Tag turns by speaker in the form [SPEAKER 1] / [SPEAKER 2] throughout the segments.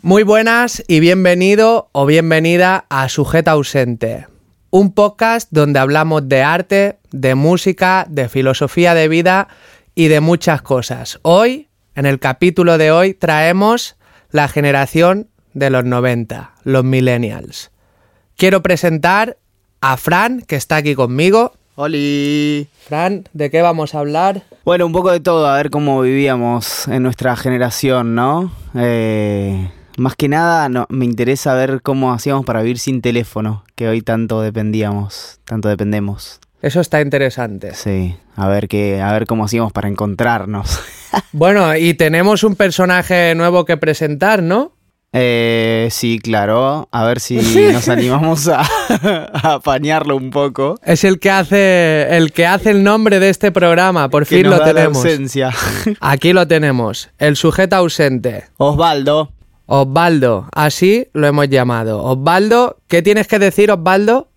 [SPEAKER 1] Muy buenas y bienvenido o bienvenida a Sujeta Ausente, un podcast donde hablamos de arte, de música, de filosofía de vida y de muchas cosas. Hoy, en el capítulo de hoy, traemos la generación de los 90, los millennials. Quiero presentar a Fran, que está aquí conmigo.
[SPEAKER 2] Oli.
[SPEAKER 1] Fran, ¿de qué vamos a hablar?
[SPEAKER 2] Bueno, un poco de todo, a ver cómo vivíamos en nuestra generación, ¿no? Eh, más que nada no, me interesa ver cómo hacíamos para vivir sin teléfono, que hoy tanto dependíamos, tanto dependemos.
[SPEAKER 1] Eso está interesante.
[SPEAKER 2] Sí, a ver qué, a ver cómo hacíamos para encontrarnos.
[SPEAKER 1] Bueno, y tenemos un personaje nuevo que presentar, ¿no?
[SPEAKER 2] Eh, sí, claro. A ver si nos animamos a, a apañarlo un poco.
[SPEAKER 1] Es el que hace el que hace el nombre de este programa, por
[SPEAKER 2] Que
[SPEAKER 1] fin
[SPEAKER 2] nos
[SPEAKER 1] lo
[SPEAKER 2] da la
[SPEAKER 1] tenemos.
[SPEAKER 2] ausencia.
[SPEAKER 1] Aquí lo tenemos, el sujeto ausente.
[SPEAKER 2] Osvaldo.
[SPEAKER 1] Osvaldo, así lo hemos llamado. Osvaldo, ¿qué tienes que decir, Osvaldo?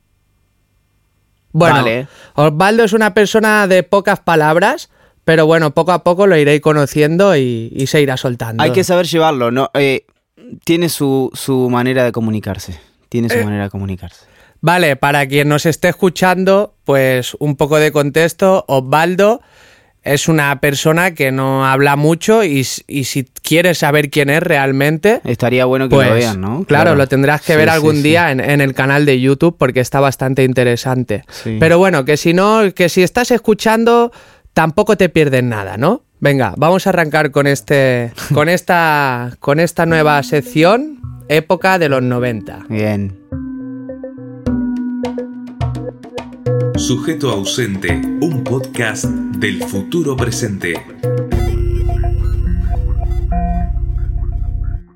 [SPEAKER 1] Bueno,
[SPEAKER 2] Vale.
[SPEAKER 1] Osvaldo es una persona de pocas palabras, pero bueno, poco a poco lo iréis conociendo y, y se irá soltando.
[SPEAKER 2] Hay que saber llevarlo, ¿no? Eh, tiene su, su manera de comunicarse. Tiene
[SPEAKER 1] Eh.
[SPEAKER 2] su manera de comunicarse.
[SPEAKER 1] Vale, para quien nos esté escuchando, pues un poco de contexto. Osvaldo es una persona que no habla mucho y, si quieres saber quién es realmente,
[SPEAKER 2] Estaría bueno que
[SPEAKER 1] pues
[SPEAKER 2] lo vean, ¿no?
[SPEAKER 1] claro, lo tendrás que
[SPEAKER 2] Sí,
[SPEAKER 1] ver algún
[SPEAKER 2] sí.
[SPEAKER 1] día en, en el canal de YouTube porque está bastante interesante.
[SPEAKER 2] Sí.
[SPEAKER 1] Pero bueno, que si no, que si estás escuchando, tampoco te pierdes nada, ¿no? Venga, vamos a arrancar con este, con esta, con esta nueva sección, época de los 90.
[SPEAKER 2] Bien.
[SPEAKER 3] Sujeto ausente, un podcast del futuro presente.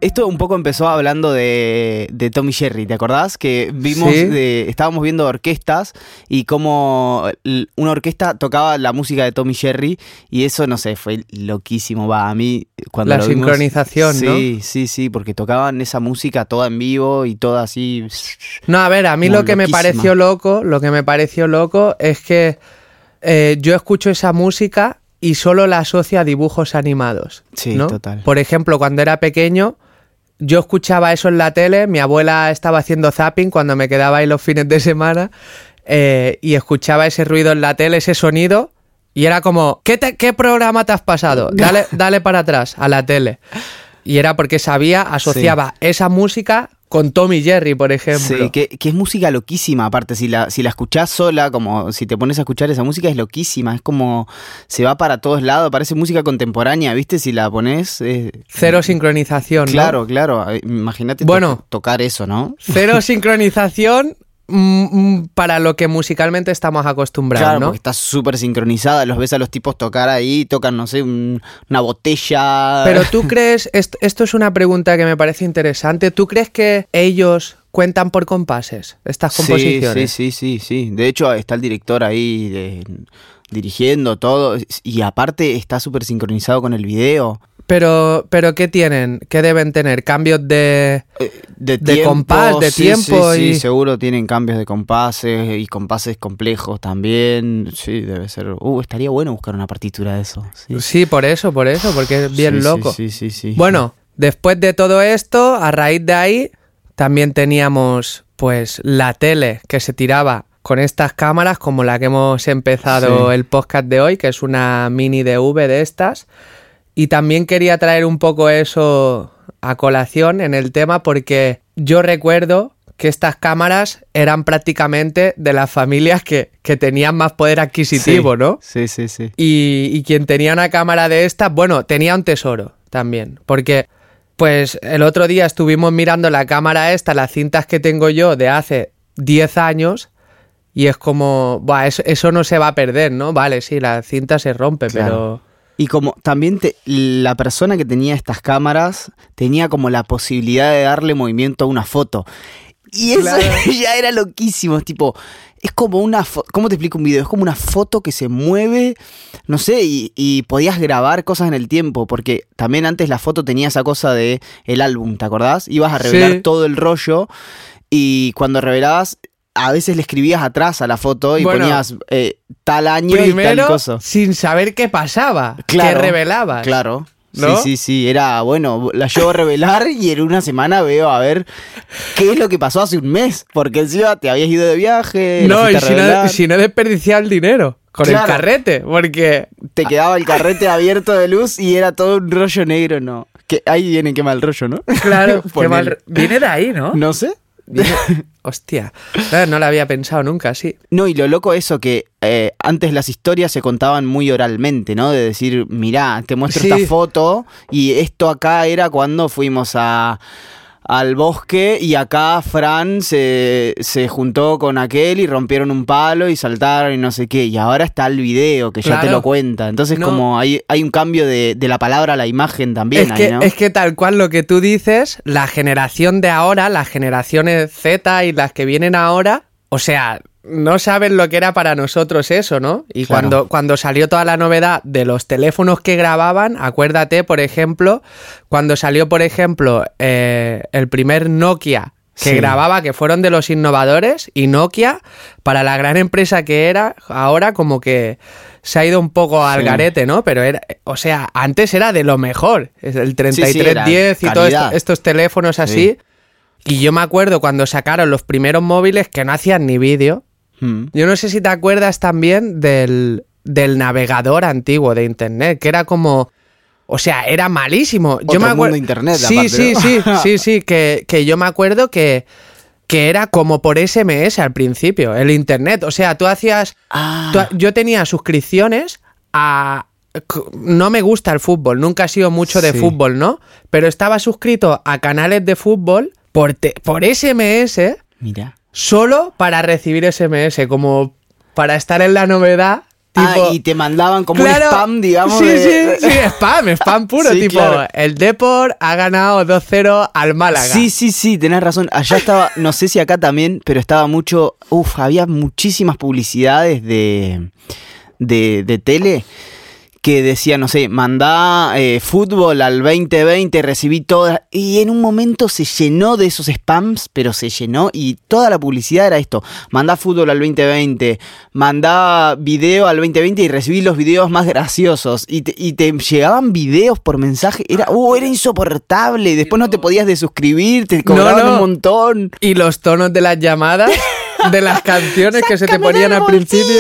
[SPEAKER 2] Esto un poco empezó hablando de, de Tommy Jerry, ¿te acordás? Que vimos,
[SPEAKER 1] Sí.
[SPEAKER 2] de- estábamos viendo orquestas y cómo una orquesta tocaba la música de Tommy Jerry y eso, no sé, fue loquísimo. Va, a mí cuando
[SPEAKER 1] La
[SPEAKER 2] lo vimos-
[SPEAKER 1] sincronización, ¿no?
[SPEAKER 2] Sí, sí, sí, porque tocaban esa música toda en vivo y toda así.
[SPEAKER 1] No, a ver, a mí lo que me pareció loco, lo que me pareció loco es que eh, yo escucho esa música y solo la asocio a dibujos animados.
[SPEAKER 2] Sí,
[SPEAKER 1] ¿no?
[SPEAKER 2] total.
[SPEAKER 1] Por ejemplo, cuando era pequeño, yo escuchaba eso en la tele, mi abuela estaba haciendo zapping cuando me quedaba ahí los fines de semana eh, y escuchaba ese ruido en la tele, ese sonido. Y era como, ¿qué, te- qué programa te has pasado? Dale, dale para atrás a la tele. Y era porque sabía, asociaba esa música con Tommy Jerry, por ejemplo.
[SPEAKER 2] Sí, que, que es música loquísima, aparte, si la, si la escuchás sola, como si te pones a escuchar esa música, es loquísima, es como se va para todos lados, parece música contemporánea, ¿viste? Si la pones...
[SPEAKER 1] Cero sincronización. ¿no?
[SPEAKER 2] Claro, claro, eh, imagínate to-
[SPEAKER 1] Bueno.
[SPEAKER 2] tocar eso, ¿no?
[SPEAKER 1] Cero sincronización para lo que musicalmente estamos acostumbrados,
[SPEAKER 2] Claro,
[SPEAKER 1] ¿no?
[SPEAKER 2] porque está súper sincronizada, los ves a los tipos tocar ahí, tocan, no sé, un- una botella...
[SPEAKER 1] Pero tú crees, esto, esto es una pregunta que me parece interesante, ¿tú crees que ellos cuentan por compases estas
[SPEAKER 2] Sí,
[SPEAKER 1] composiciones?
[SPEAKER 2] Sí, sí, sí, sí. De hecho, está el director ahí de- dirigiendo todo y aparte está súper sincronizado con el video.
[SPEAKER 1] Pero, pero ¿qué tienen? ¿Qué deben tener? ¿Cambios de...?
[SPEAKER 2] Eh, de,
[SPEAKER 1] De
[SPEAKER 2] tiempo,
[SPEAKER 1] compás, de
[SPEAKER 2] sí,
[SPEAKER 1] tiempo
[SPEAKER 2] sí, sí, seguro tienen cambios de compases y compases complejos también. Sí, debe ser. Uh, estaría bueno buscar una partitura de eso. Sí,
[SPEAKER 1] Sí, por eso, por eso, porque es bien loco.
[SPEAKER 2] Sí, sí, sí.
[SPEAKER 1] Bueno, después de todo esto, a raíz de ahí, también teníamos pues la tele que se tiraba con estas cámaras como la que hemos empezado el podcast de hoy, que es una mini DV de estas. Y también quería traer un poco eso a colación en el tema porque yo recuerdo que estas cámaras eran prácticamente de las familias que, que tenían más poder adquisitivo,
[SPEAKER 2] Sí,
[SPEAKER 1] ¿no?
[SPEAKER 2] Sí, sí, sí.
[SPEAKER 1] Y, y quien tenía una cámara de estas, bueno, tenía un tesoro también. Porque, pues, el otro día estuvimos mirando la cámara esta, las cintas que tengo yo de hace 10 años. Y es como, buah, eso, eso no se va a perder, ¿no? Vale, sí, la cinta se rompe,
[SPEAKER 2] Claro.
[SPEAKER 1] pero...
[SPEAKER 2] Y como también te- la persona que tenía estas cámaras tenía como la posibilidad de darle movimiento a una foto. Y eso
[SPEAKER 1] Claro.
[SPEAKER 2] ya era loquísimo, es tipo, es como una foto, ¿cómo te explico un video? Es como una foto que se mueve, no sé, y, y podías grabar cosas en el tiempo, porque también antes la foto tenía esa cosa de el álbum, ¿te acordás? Ibas a revelar
[SPEAKER 1] Sí.
[SPEAKER 2] todo el rollo y cuando revelabas, a veces le escribías atrás a la foto y
[SPEAKER 1] Bueno,
[SPEAKER 2] ponías eh, tal año y tal cosa.
[SPEAKER 1] sin saber qué pasaba,
[SPEAKER 2] Claro,
[SPEAKER 1] qué revelabas.
[SPEAKER 2] Claro.
[SPEAKER 1] ¿no?
[SPEAKER 2] Sí, sí, sí. Era, bueno, la llevo a revelar y en una semana veo a ver qué es lo que pasó hace un mes. Porque encima te habías ido de viaje.
[SPEAKER 1] No, y si no, si no desperdiciar el dinero con
[SPEAKER 2] Claro.
[SPEAKER 1] el carrete, porque
[SPEAKER 2] Te quedaba el carrete abierto de luz y era todo un rollo negro, ¿no? Que ahí viene qué mal rollo, ¿no?
[SPEAKER 1] Claro, qué mal- viene de ahí, ¿no?
[SPEAKER 2] No sé.
[SPEAKER 1] Hostia, Claro, no lo había pensado nunca así.
[SPEAKER 2] No, y lo loco eso que eh, antes las historias se contaban muy oralmente, ¿no? De decir, mirá, te muestro
[SPEAKER 1] Sí.
[SPEAKER 2] esta foto y esto acá era cuando fuimos a al bosque y acá Fran se, se juntó con aquel y rompieron un palo y saltaron y no sé qué. Y ahora está el video que ya te lo cuenta. Entonces
[SPEAKER 1] No.
[SPEAKER 2] como hay, hay un cambio de, de la palabra a la imagen también
[SPEAKER 1] Es
[SPEAKER 2] ahí,
[SPEAKER 1] que,
[SPEAKER 2] ¿no?
[SPEAKER 1] es que tal cual lo que tú dices, la generación de ahora, las generaciones Z y las que vienen ahora, o sea, no saben lo que era para nosotros eso, ¿no? Y
[SPEAKER 2] Claro.
[SPEAKER 1] cuando, cuando salió toda la novedad de los teléfonos que grababan, acuérdate, por ejemplo, cuando salió, por ejemplo, eh, el primer Nokia que
[SPEAKER 2] Sí.
[SPEAKER 1] grababa, que fueron de los innovadores, y Nokia, para la gran empresa que era, ahora como que se ha ido un poco al
[SPEAKER 2] Sí.
[SPEAKER 1] garete, ¿no? Pero era, o sea, antes era de lo mejor, el
[SPEAKER 2] sí,
[SPEAKER 1] 3310 y todos estos teléfonos así. Y yo me acuerdo cuando sacaron los primeros móviles que no hacían ni vídeo. Yo no sé si te acuerdas también del, del navegador antiguo de internet, que era como. O sea, era malísimo. yo me acuerdo.
[SPEAKER 2] internet,
[SPEAKER 1] sí,
[SPEAKER 2] aparte,
[SPEAKER 1] sí,
[SPEAKER 2] ¿no?
[SPEAKER 1] sí, sí, sí, que, que yo me acuerdo que, que era como por SMS al principio, el internet. O sea, tú hacías.
[SPEAKER 2] Ah,
[SPEAKER 1] tú- yo tenía suscripciones a. No me gusta el fútbol, nunca he sido mucho de
[SPEAKER 2] Sí.
[SPEAKER 1] fútbol, ¿no? Pero estaba suscrito a canales de fútbol por, te- por SMS
[SPEAKER 2] mira.
[SPEAKER 1] Solo para recibir SMS, como para estar en la novedad. Tipo,
[SPEAKER 2] ah, y te mandaban como
[SPEAKER 1] Claro,
[SPEAKER 2] un spam, digamos.
[SPEAKER 1] Sí,
[SPEAKER 2] de-
[SPEAKER 1] sí, sí, spam, spam puro.
[SPEAKER 2] Sí,
[SPEAKER 1] tipo,
[SPEAKER 2] claro.
[SPEAKER 1] el Depor ha ganado 2-0 al Málaga.
[SPEAKER 2] Sí, sí, sí, tenés razón. Allá estaba, no sé si acá también, pero estaba mucho. Uf, había muchísimas publicidades de, de, de tele que decían, no sé, mandá eh, fútbol al 2020, recibí todas. Y en un momento se llenó de esos spams, pero se llenó y toda la publicidad era esto: mandá fútbol al 2020, mandá video al 2020 y recibí los videos más graciosos. Y te, y te llegaban videos por mensaje. Era, uh, era insoportable. Después no te podías desuscribir, te cobraban
[SPEAKER 1] no.
[SPEAKER 2] un montón.
[SPEAKER 1] Y los tonos de las llamadas, de las canciones que se te ponían al principio.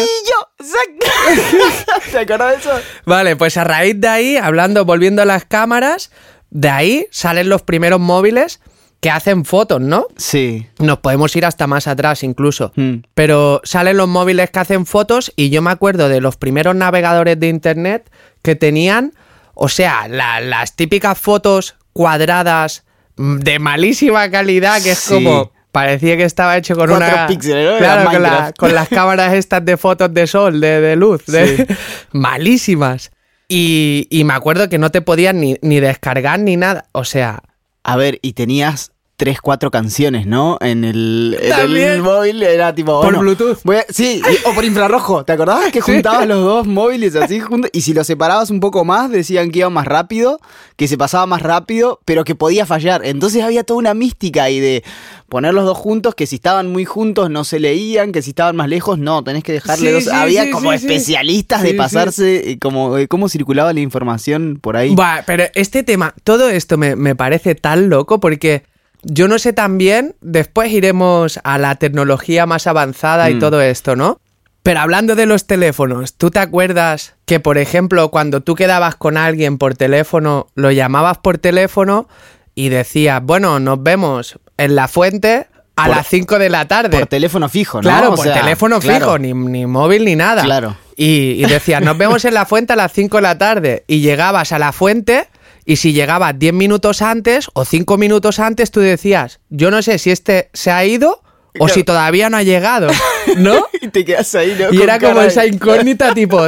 [SPEAKER 2] ¿Te acuerdas de eso?
[SPEAKER 1] Vale, pues a raíz de ahí, hablando, volviendo a las cámaras, de ahí salen los primeros móviles que hacen fotos, ¿no?
[SPEAKER 2] Sí.
[SPEAKER 1] Nos podemos ir hasta más atrás incluso.
[SPEAKER 2] Mm.
[SPEAKER 1] Pero salen los móviles que hacen fotos y yo me acuerdo de los primeros navegadores de internet que tenían, o sea, la- las típicas fotos cuadradas mm, de malísima calidad, que es
[SPEAKER 2] Sí.
[SPEAKER 1] como... Parecía que estaba hecho con
[SPEAKER 2] Cuatro
[SPEAKER 1] una...
[SPEAKER 2] píxeles, ¿no?
[SPEAKER 1] Claro,
[SPEAKER 2] Era
[SPEAKER 1] con, la-
[SPEAKER 2] Minecraft.
[SPEAKER 1] con las cámaras estas de fotos de sol, de, de luz, de- malísimas. Y, y me acuerdo que no te podían ni, ni descargar ni nada. O sea,
[SPEAKER 2] A ver, y tenías tres, cuatro canciones, ¿no? En el, en el móvil era tipo.
[SPEAKER 1] Por
[SPEAKER 2] bueno,
[SPEAKER 1] Bluetooth.
[SPEAKER 2] voy a- sí, y- o por infrarrojo. ¿Te acordabas que
[SPEAKER 1] Sí.
[SPEAKER 2] juntabas los dos móviles así juntos? Y si los separabas un poco más, decían que iba más rápido, que se pasaba más rápido, pero que podía fallar. Entonces había toda una mística ahí de poner los dos juntos, que si estaban muy juntos no se leían, que si estaban más lejos no, tenés que dejarle
[SPEAKER 1] Sí,
[SPEAKER 2] dos.
[SPEAKER 1] sí,
[SPEAKER 2] había
[SPEAKER 1] sí,
[SPEAKER 2] como especialistas
[SPEAKER 1] Sí,
[SPEAKER 2] de
[SPEAKER 1] sí.
[SPEAKER 2] pasarse, eh, como eh, cómo circulaba la información por ahí.
[SPEAKER 1] Buah, pero este tema, todo esto me, me parece tan loco porque yo no sé tan bien, después iremos a la tecnología más avanzada y
[SPEAKER 2] Mm.
[SPEAKER 1] todo esto, ¿no? Pero hablando de los teléfonos, ¿tú te acuerdas que, por ejemplo, cuando tú quedabas con alguien por teléfono, lo llamabas por teléfono y decías, bueno, nos vemos en la fuente a
[SPEAKER 2] Por-
[SPEAKER 1] las 5 de la tarde?
[SPEAKER 2] Por teléfono fijo, ¿no?
[SPEAKER 1] Claro,
[SPEAKER 2] O
[SPEAKER 1] por
[SPEAKER 2] sea,
[SPEAKER 1] teléfono
[SPEAKER 2] claro.
[SPEAKER 1] fijo, ni, ni móvil ni nada.
[SPEAKER 2] Claro.
[SPEAKER 1] Y, y decías, nos vemos en la fuente a las 5 de la tarde. Y llegabas a la fuente y si llegabas 10 minutos antes o 5 minutos antes, tú decías, yo no sé si este se ha ido o si todavía no ha llegado, ¿no?
[SPEAKER 2] Y te quedas ahí, ¿no?
[SPEAKER 1] Y
[SPEAKER 2] Con
[SPEAKER 1] era como esa incógnita, tipo,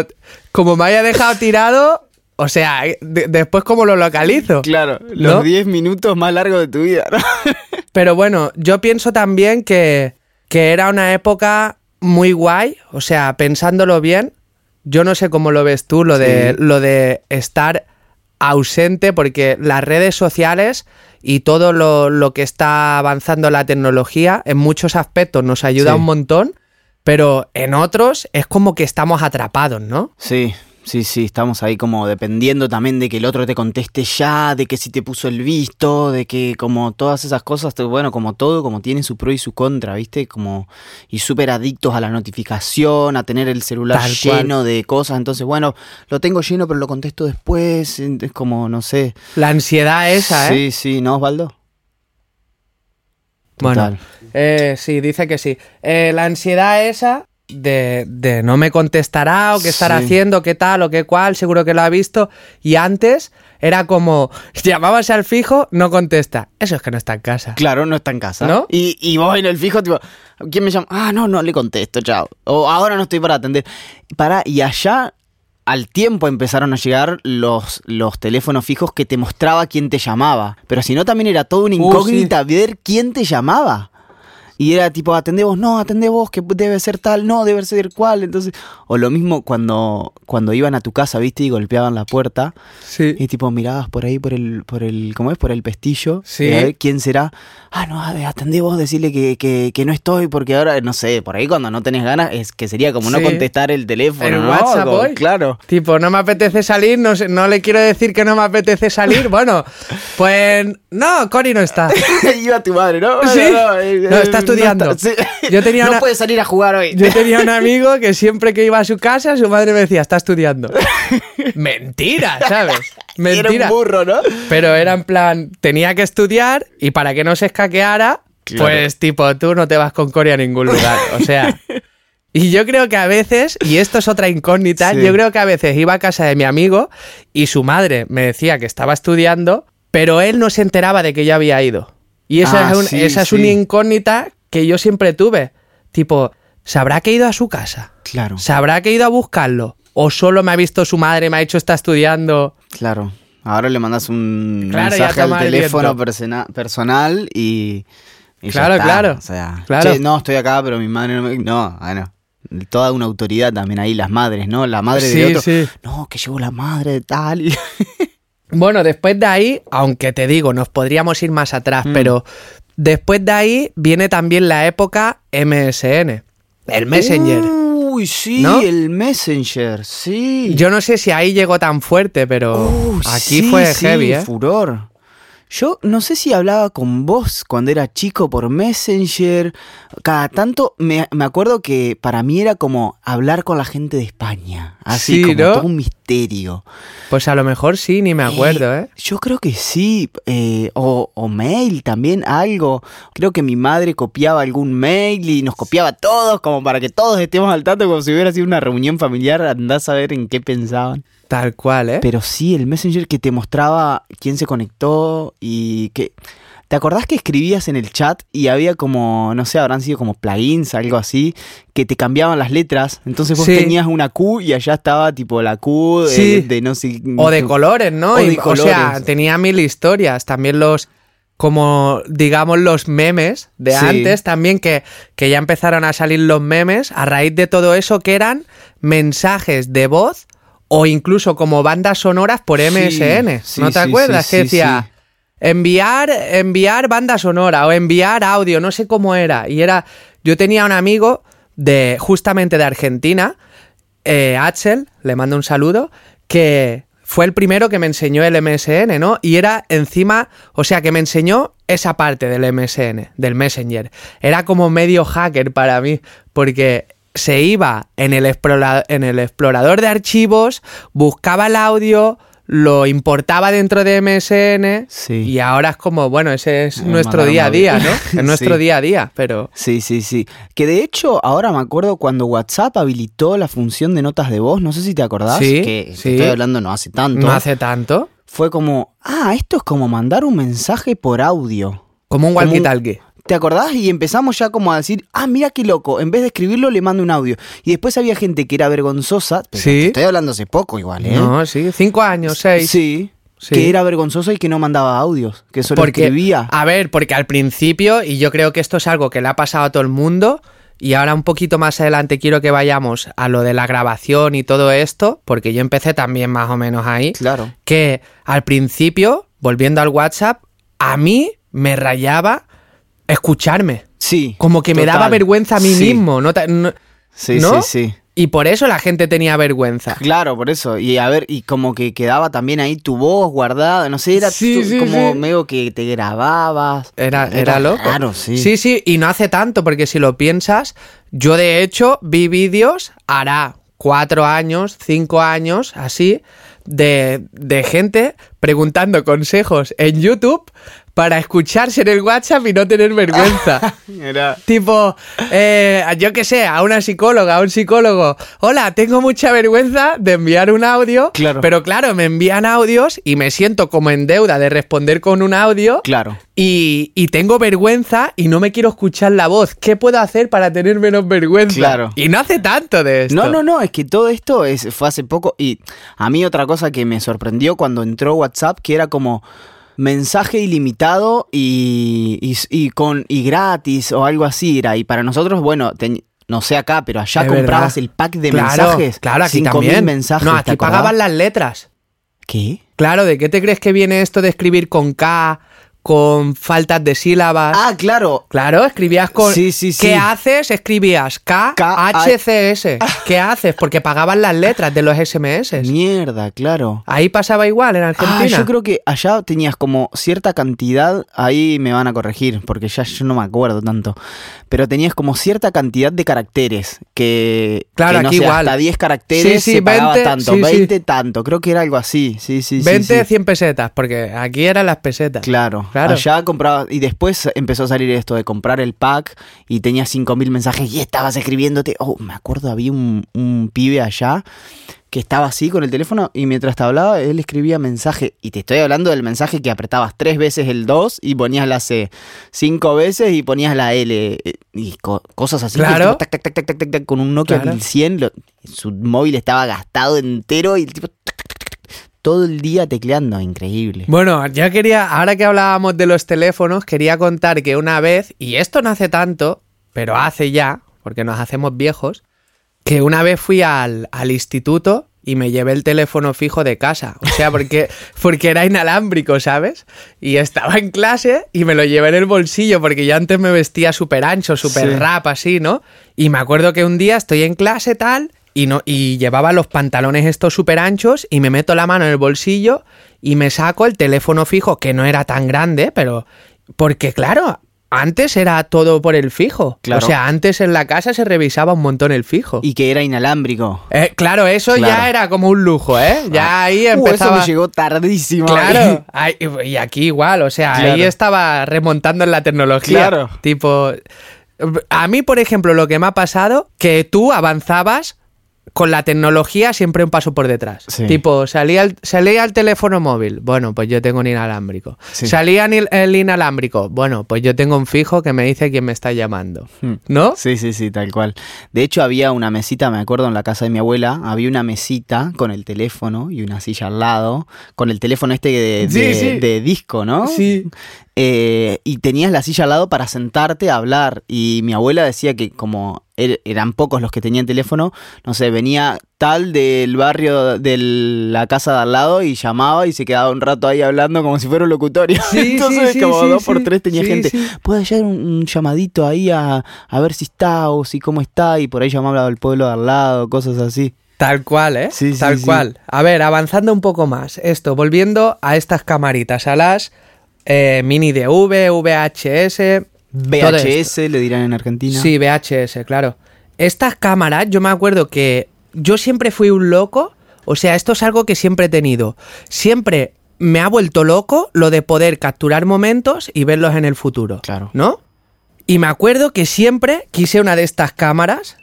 [SPEAKER 1] como me haya dejado tirado, o sea, de- después cómo lo localizo.
[SPEAKER 2] Claro, los 10 minutos más largos de tu vida, ¿no?
[SPEAKER 1] Pero bueno, yo pienso también que, que era una época muy guay, o sea, pensándolo bien, yo no sé cómo lo ves tú, lo, de, lo de estar ausente, porque las redes sociales y todo lo, lo que está avanzando la tecnología en muchos aspectos nos ayuda
[SPEAKER 2] Sí.
[SPEAKER 1] un montón, pero en otros es como que estamos atrapados, ¿no?
[SPEAKER 2] Sí, Sí, sí, estamos ahí como dependiendo también de que el otro te conteste ya, de que si te puso el visto, de que como todas esas cosas, bueno, como todo, como tiene su pro y su contra, ¿viste? Como y súper adictos a la notificación, a tener el celular
[SPEAKER 1] Tal cual.
[SPEAKER 2] lleno de cosas, entonces, bueno, lo tengo lleno, pero lo contesto después, es como, no sé.
[SPEAKER 1] La ansiedad esa, ¿eh?
[SPEAKER 2] Sí, sí, ¿no, Osvaldo?
[SPEAKER 1] Bueno,
[SPEAKER 2] Total.
[SPEAKER 1] eh, sí, dice que sí. Eh, la ansiedad esa de, de no me contestará o qué estará
[SPEAKER 2] Sí.
[SPEAKER 1] haciendo, qué tal o qué cual, seguro que lo ha visto. Y antes era como, llamabas al fijo, no contesta. Eso es que no está en casa.
[SPEAKER 2] Claro, no está en casa.
[SPEAKER 1] ¿No?
[SPEAKER 2] Y, y vos en el fijo, tipo, ¿quién me llama? Ah, no, no le contesto, chao. O ahora no estoy para atender. Para, y allá al tiempo empezaron a llegar los, los teléfonos fijos que te mostraba quién te llamaba. Pero si no, también era toda una
[SPEAKER 1] Uh,
[SPEAKER 2] incógnita ver quién te llamaba. Y era tipo, atendé vos, no, atendé vos, que debe ser tal, no, debe ser cual. Entonces, o lo mismo cuando, cuando iban a tu casa, viste, y golpeaban la puerta.
[SPEAKER 1] Sí.
[SPEAKER 2] Y tipo mirabas por ahí por el, por el, ¿cómo es? Por el pestillo.
[SPEAKER 1] Sí.
[SPEAKER 2] Y a ver quién será. Ah, no, atendé vos, decirle que, que, que no estoy, porque ahora, no sé, por ahí cuando no tenés ganas, es que sería como no
[SPEAKER 1] Sí.
[SPEAKER 2] contestar el teléfono,
[SPEAKER 1] El
[SPEAKER 2] ¿no?
[SPEAKER 1] WhatsApp
[SPEAKER 2] Como-. Claro.
[SPEAKER 1] Tipo, no me apetece salir, no, no le quiero decir que no me apetece salir. Bueno, pues no, Cori no está.
[SPEAKER 2] Iba tu madre, ¿no?
[SPEAKER 1] Sí.
[SPEAKER 2] eh,
[SPEAKER 1] No,
[SPEAKER 2] eh,
[SPEAKER 1] está estudiando.
[SPEAKER 2] está- sí.
[SPEAKER 1] Yo tenía
[SPEAKER 2] no
[SPEAKER 1] una-
[SPEAKER 2] puede salir a jugar hoy.
[SPEAKER 1] Yo tenía un amigo que siempre que iba a su casa, su madre me decía, está estudiando. Mentira, ¿sabes?
[SPEAKER 2] Era
[SPEAKER 1] Mentira.
[SPEAKER 2] un burro, ¿no?
[SPEAKER 1] Pero era en plan, tenía que estudiar y para que no se escaqueara,
[SPEAKER 2] Claro.
[SPEAKER 1] pues tipo, tú no te vas con Corea a ningún lugar. O sea. Y yo creo que a veces, y esto es otra incógnita,
[SPEAKER 2] Sí.
[SPEAKER 1] yo creo que a veces iba a casa de mi amigo y su madre me decía que estaba estudiando, pero él no se enteraba de que yo había ido. Y esa,
[SPEAKER 2] Ah,
[SPEAKER 1] es, un-
[SPEAKER 2] sí,
[SPEAKER 1] esa es
[SPEAKER 2] sí.
[SPEAKER 1] una incógnita que yo siempre tuve. Tipo, ¿sabrá que he ido a su casa?
[SPEAKER 2] Claro,
[SPEAKER 1] ¿Sabrá que he ido a buscarlo? ¿O solo me ha visto su madre, me ha dicho está estudiando?
[SPEAKER 2] claro. Ahora le mandas un
[SPEAKER 1] Claro,
[SPEAKER 2] mensaje al teléfono persona- personal y, y ya
[SPEAKER 1] Claro,
[SPEAKER 2] está.
[SPEAKER 1] claro.
[SPEAKER 2] O sea,
[SPEAKER 1] Claro.
[SPEAKER 2] "Che, no, estoy acá, pero mi madre no me... No, bueno. Toda una autoridad también ahí, las madres, ¿no? La madre
[SPEAKER 1] Sí,
[SPEAKER 2] de otro.
[SPEAKER 1] sí.
[SPEAKER 2] No, que llegó la madre de tal.
[SPEAKER 1] Bueno, después de ahí, aunque te digo, nos podríamos ir más atrás,
[SPEAKER 2] Mm.
[SPEAKER 1] pero después de ahí viene también la época MSN, el Messenger.
[SPEAKER 2] Uy, sí,
[SPEAKER 1] ¿No?
[SPEAKER 2] el Messenger, sí.
[SPEAKER 1] Yo no sé si ahí llegó tan fuerte, pero
[SPEAKER 2] Uy,
[SPEAKER 1] aquí
[SPEAKER 2] sí,
[SPEAKER 1] fue
[SPEAKER 2] sí,
[SPEAKER 1] heavy, ¿eh?
[SPEAKER 2] furor. Yo no sé si hablaba con vos cuando era chico por Messenger. Cada tanto me, me acuerdo que para mí era como hablar con la gente de España. Así
[SPEAKER 1] Sí,
[SPEAKER 2] como
[SPEAKER 1] ¿no?
[SPEAKER 2] todo un misterio.
[SPEAKER 1] Pues a lo mejor sí, ni me acuerdo, ¿eh?
[SPEAKER 2] Yo creo que sí. eh, o, o mail también, algo. Creo que mi madre copiaba algún mail y nos copiaba a todos, como para que todos estemos al tanto, como si hubiera sido una reunión familiar. Andás a ver en qué pensaban.
[SPEAKER 1] Tal cual, ¿eh?
[SPEAKER 2] Pero sí, el Messenger que te mostraba quién se conectó y que... ¿Te acordás que escribías en el chat y había como, no sé, habrán sido como plugins, algo así, que te cambiaban las letras? Entonces vos
[SPEAKER 1] Sí.
[SPEAKER 2] tenías una Q y allá estaba tipo la Q de,
[SPEAKER 1] Sí.
[SPEAKER 2] de no sé...
[SPEAKER 1] O de colores, ¿no?
[SPEAKER 2] O de
[SPEAKER 1] Y- O sea,
[SPEAKER 2] colores.
[SPEAKER 1] tenía mil historias. También los, como digamos, los memes de
[SPEAKER 2] Sí.
[SPEAKER 1] antes también, que, que ya empezaron a salir los memes a raíz de todo eso, que eran mensajes de voz o incluso como bandas sonoras por MSN.
[SPEAKER 2] sí,
[SPEAKER 1] ¿No te
[SPEAKER 2] sí,
[SPEAKER 1] acuerdas? que decía... Enviar, enviar banda sonora o enviar audio, no sé cómo era. Y era, yo tenía un amigo de, justamente de Argentina, eh, Axel, le mando un saludo, que fue el primero que me enseñó el MSN, ¿no? Y era encima, o sea, que me enseñó esa parte del MSN, del Messenger. Era como medio hacker para mí, porque se iba en el, explora- en el explorador de archivos, buscaba el audio, lo importaba dentro de MSN
[SPEAKER 2] Sí.
[SPEAKER 1] y ahora es como, bueno, ese es nuestro día a día. ¿no? Es nuestro
[SPEAKER 2] Sí.
[SPEAKER 1] día a día, pero...
[SPEAKER 2] Sí, sí, sí. Que de hecho, ahora me acuerdo cuando WhatsApp habilitó la función de notas de voz, no sé si te acordás,
[SPEAKER 1] Sí,
[SPEAKER 2] que
[SPEAKER 1] sí.
[SPEAKER 2] estoy hablando no hace tanto.
[SPEAKER 1] No hace tanto.
[SPEAKER 2] Fue como, ah, esto es como mandar un mensaje por audio.
[SPEAKER 1] Como un
[SPEAKER 2] Como un-
[SPEAKER 1] walkie-talkie.
[SPEAKER 2] ¿Te acordás? Y empezamos ya como a decir, ah, mira qué loco, en vez de escribirlo le mando un audio. Y después había gente que era vergonzosa, pero
[SPEAKER 1] Sí.
[SPEAKER 2] te estoy hablando hace poco igual, ¿eh?
[SPEAKER 1] No, sí, cinco años, seis.
[SPEAKER 2] Sí,
[SPEAKER 1] Sí.
[SPEAKER 2] que era vergonzosa y que no mandaba audios, que solo
[SPEAKER 1] porque,
[SPEAKER 2] escribía.
[SPEAKER 1] A ver, porque al principio, y yo creo que esto es algo que le ha pasado a todo el mundo, y ahora un poquito más adelante quiero que vayamos a lo de la grabación y todo esto, porque yo empecé también más o menos ahí,
[SPEAKER 2] Claro.
[SPEAKER 1] que al principio, volviendo al WhatsApp, a mí me rayaba escucharme.
[SPEAKER 2] Sí.
[SPEAKER 1] Como que me
[SPEAKER 2] total.
[SPEAKER 1] daba vergüenza a mí
[SPEAKER 2] Sí,
[SPEAKER 1] mismo. ¿no?
[SPEAKER 2] Sí,
[SPEAKER 1] ¿no?
[SPEAKER 2] sí, sí.
[SPEAKER 1] Y por eso la gente tenía vergüenza.
[SPEAKER 2] Claro, por eso. Y a ver, y como que quedaba también ahí tu voz guardada, no sé, era
[SPEAKER 1] Sí, sí,
[SPEAKER 2] como
[SPEAKER 1] sí.
[SPEAKER 2] medio que te grababas.
[SPEAKER 1] Era, era loco.
[SPEAKER 2] Claro, sí.
[SPEAKER 1] Sí, sí, y no hace tanto, porque si lo piensas, yo de hecho vi vídeos, hará cuatro años, cinco años, así, de, de gente preguntando consejos en YouTube para escucharse en el WhatsApp y no tener vergüenza. Tipo, eh, yo que sé, a una psicóloga, a un psicólogo. Hola, tengo mucha vergüenza de enviar un audio.
[SPEAKER 2] Claro.
[SPEAKER 1] Pero claro, me envían audios y me siento como en deuda de responder con un audio.
[SPEAKER 2] Claro.
[SPEAKER 1] Y, y tengo vergüenza y no me quiero escuchar la voz. ¿Qué puedo hacer para tener menos vergüenza?
[SPEAKER 2] Claro.
[SPEAKER 1] Y no hace tanto de esto.
[SPEAKER 2] No, no, no, es que todo esto es, fue hace poco y a mí otra cosa que me sorprendió cuando entró WhatsApp, que era como mensaje ilimitado y, y, y con y gratis o algo así era. Y para nosotros, bueno, no sé acá, pero allá
[SPEAKER 1] Es
[SPEAKER 2] comprabas
[SPEAKER 1] verdad.
[SPEAKER 2] el pack de
[SPEAKER 1] Claro,
[SPEAKER 2] mensajes.
[SPEAKER 1] Claro, aquí
[SPEAKER 2] 5.000
[SPEAKER 1] también.
[SPEAKER 2] mensajes.
[SPEAKER 1] no,
[SPEAKER 2] ¿te
[SPEAKER 1] aquí pagaban las letras.
[SPEAKER 2] ¿Qué?
[SPEAKER 1] Claro, ¿de qué te crees que viene esto de escribir con K, con faltas de sílabas?
[SPEAKER 2] Ah, claro.
[SPEAKER 1] Claro, escribías con.
[SPEAKER 2] Sí, sí, sí.
[SPEAKER 1] ¿Qué haces? Escribías
[SPEAKER 2] K-
[SPEAKER 1] K-H-C-S. ¿Qué haces? Porque pagaban las letras de los SMS.
[SPEAKER 2] Mierda, claro.
[SPEAKER 1] Ahí pasaba igual en Argentina.
[SPEAKER 2] Ah, yo creo que allá tenías como cierta cantidad, ahí me van a corregir, porque ya yo no me acuerdo tanto, pero tenías como cierta cantidad de caracteres, que,
[SPEAKER 1] Claro,
[SPEAKER 2] que no
[SPEAKER 1] aquí
[SPEAKER 2] sé,
[SPEAKER 1] igual.
[SPEAKER 2] hasta 10 caracteres
[SPEAKER 1] Sí, sí,
[SPEAKER 2] se pagaba
[SPEAKER 1] 20,
[SPEAKER 2] tanto,
[SPEAKER 1] sí, sí.
[SPEAKER 2] 20 tanto, creo que era algo así, sí, sí, sí,
[SPEAKER 1] 20,
[SPEAKER 2] sí.
[SPEAKER 1] 100 pesetas, porque aquí eran las pesetas.
[SPEAKER 2] Claro,
[SPEAKER 1] Claro.
[SPEAKER 2] allá compraba, y después empezó a salir esto de comprar el pack y tenías 5000 mensajes y estabas escribiéndote. Oh, me acuerdo, había un, un pibe allá que estaba así con el teléfono y mientras te hablaba, él escribía mensaje. Y te estoy hablando del mensaje que apretabas tres veces el 2 y ponías la C, cinco veces y ponías la L. eh, Y co- cosas así.
[SPEAKER 1] Claro.
[SPEAKER 2] tipo, tac, tac, tac, tac, tac, tac, tac, con un Nokia
[SPEAKER 1] Claro.
[SPEAKER 2] 1100, lo- su móvil estaba gastado entero y el tipo tac, tac, tac, tac, todo el día tecleando. Increíble.
[SPEAKER 1] Bueno, ya quería, ahora que hablábamos de los teléfonos, quería contar que una vez, y esto no hace tanto, pero hace ya, porque nos hacemos viejos, que una vez fui al, al instituto y me llevé el teléfono fijo de casa. O sea, porque, porque era inalámbrico, ¿sabes? Y estaba en clase y me lo llevé en el bolsillo porque yo antes me vestía súper ancho, súper
[SPEAKER 2] Sí.
[SPEAKER 1] rap, así, ¿no? Y me acuerdo que un día estoy en clase tal y, no, y llevaba los pantalones estos súper anchos y me meto la mano en el bolsillo y me saco el teléfono fijo, que no era tan grande, pero... Porque claro, antes era todo por el fijo.
[SPEAKER 2] Claro.
[SPEAKER 1] O sea, antes en la casa se revisaba un montón el fijo.
[SPEAKER 2] Y que era inalámbrico.
[SPEAKER 1] Eh, claro, eso ya era como un lujo, ¿eh? Ya ahí
[SPEAKER 2] Uh, eso
[SPEAKER 1] empezaba...
[SPEAKER 2] me llegó tardísimo.
[SPEAKER 1] Claro, ahí- y aquí igual, o sea, ahí estaba remontando en la tecnología.
[SPEAKER 2] Claro.
[SPEAKER 1] Tipo, a mí, por ejemplo, lo que me ha pasado, que tú avanzabas con la tecnología siempre un paso por detrás.
[SPEAKER 2] Sí.
[SPEAKER 1] Tipo, salía el, salía el teléfono móvil, bueno, pues yo tengo un inalámbrico.
[SPEAKER 2] Sí.
[SPEAKER 1] Salía el, el inalámbrico, bueno, pues yo tengo un fijo que me dice quién me está llamando.
[SPEAKER 2] Hmm.
[SPEAKER 1] ¿No?
[SPEAKER 2] Sí, sí, sí, tal cual. De hecho, había una mesita, me acuerdo, en la casa de mi abuela, había una mesita con el teléfono y una silla al lado, con el teléfono este de,
[SPEAKER 1] Sí,
[SPEAKER 2] de-
[SPEAKER 1] sí.
[SPEAKER 2] de disco, ¿no?
[SPEAKER 1] Sí.
[SPEAKER 2] Eh, y tenías la silla al lado para sentarte a hablar. Y mi abuela decía que como er- eran pocos los que tenían teléfono, no sé, venía tal del barrio de la casa de al lado y llamaba y se quedaba un rato ahí hablando como si fuera un locutorio.
[SPEAKER 1] Sí,
[SPEAKER 2] Entonces
[SPEAKER 1] sí,
[SPEAKER 2] como
[SPEAKER 1] sí,
[SPEAKER 2] dos por tres tenía
[SPEAKER 1] Sí,
[SPEAKER 2] gente.
[SPEAKER 1] sí.
[SPEAKER 2] ¿Puedo hallar un, un llamadito ahí a, a ver si está o si cómo está? Y por ahí llamaba al pueblo de al lado, cosas así.
[SPEAKER 1] Tal cual, ¿eh?
[SPEAKER 2] Sí, sí,
[SPEAKER 1] Tal
[SPEAKER 2] sí.
[SPEAKER 1] cual. A ver, avanzando un poco más. Esto, volviendo a estas camaritas, a las eh, mini DV, VHS.
[SPEAKER 2] VHS le dirán en Argentina.
[SPEAKER 1] Sí, VHS, claro. Estas cámaras, yo me acuerdo que yo siempre fui un loco. O sea, esto es algo que siempre he tenido. Siempre me ha vuelto loco lo de poder capturar momentos y verlos en el futuro.
[SPEAKER 2] Claro.
[SPEAKER 1] ¿No? Y me acuerdo que siempre quise una de estas cámaras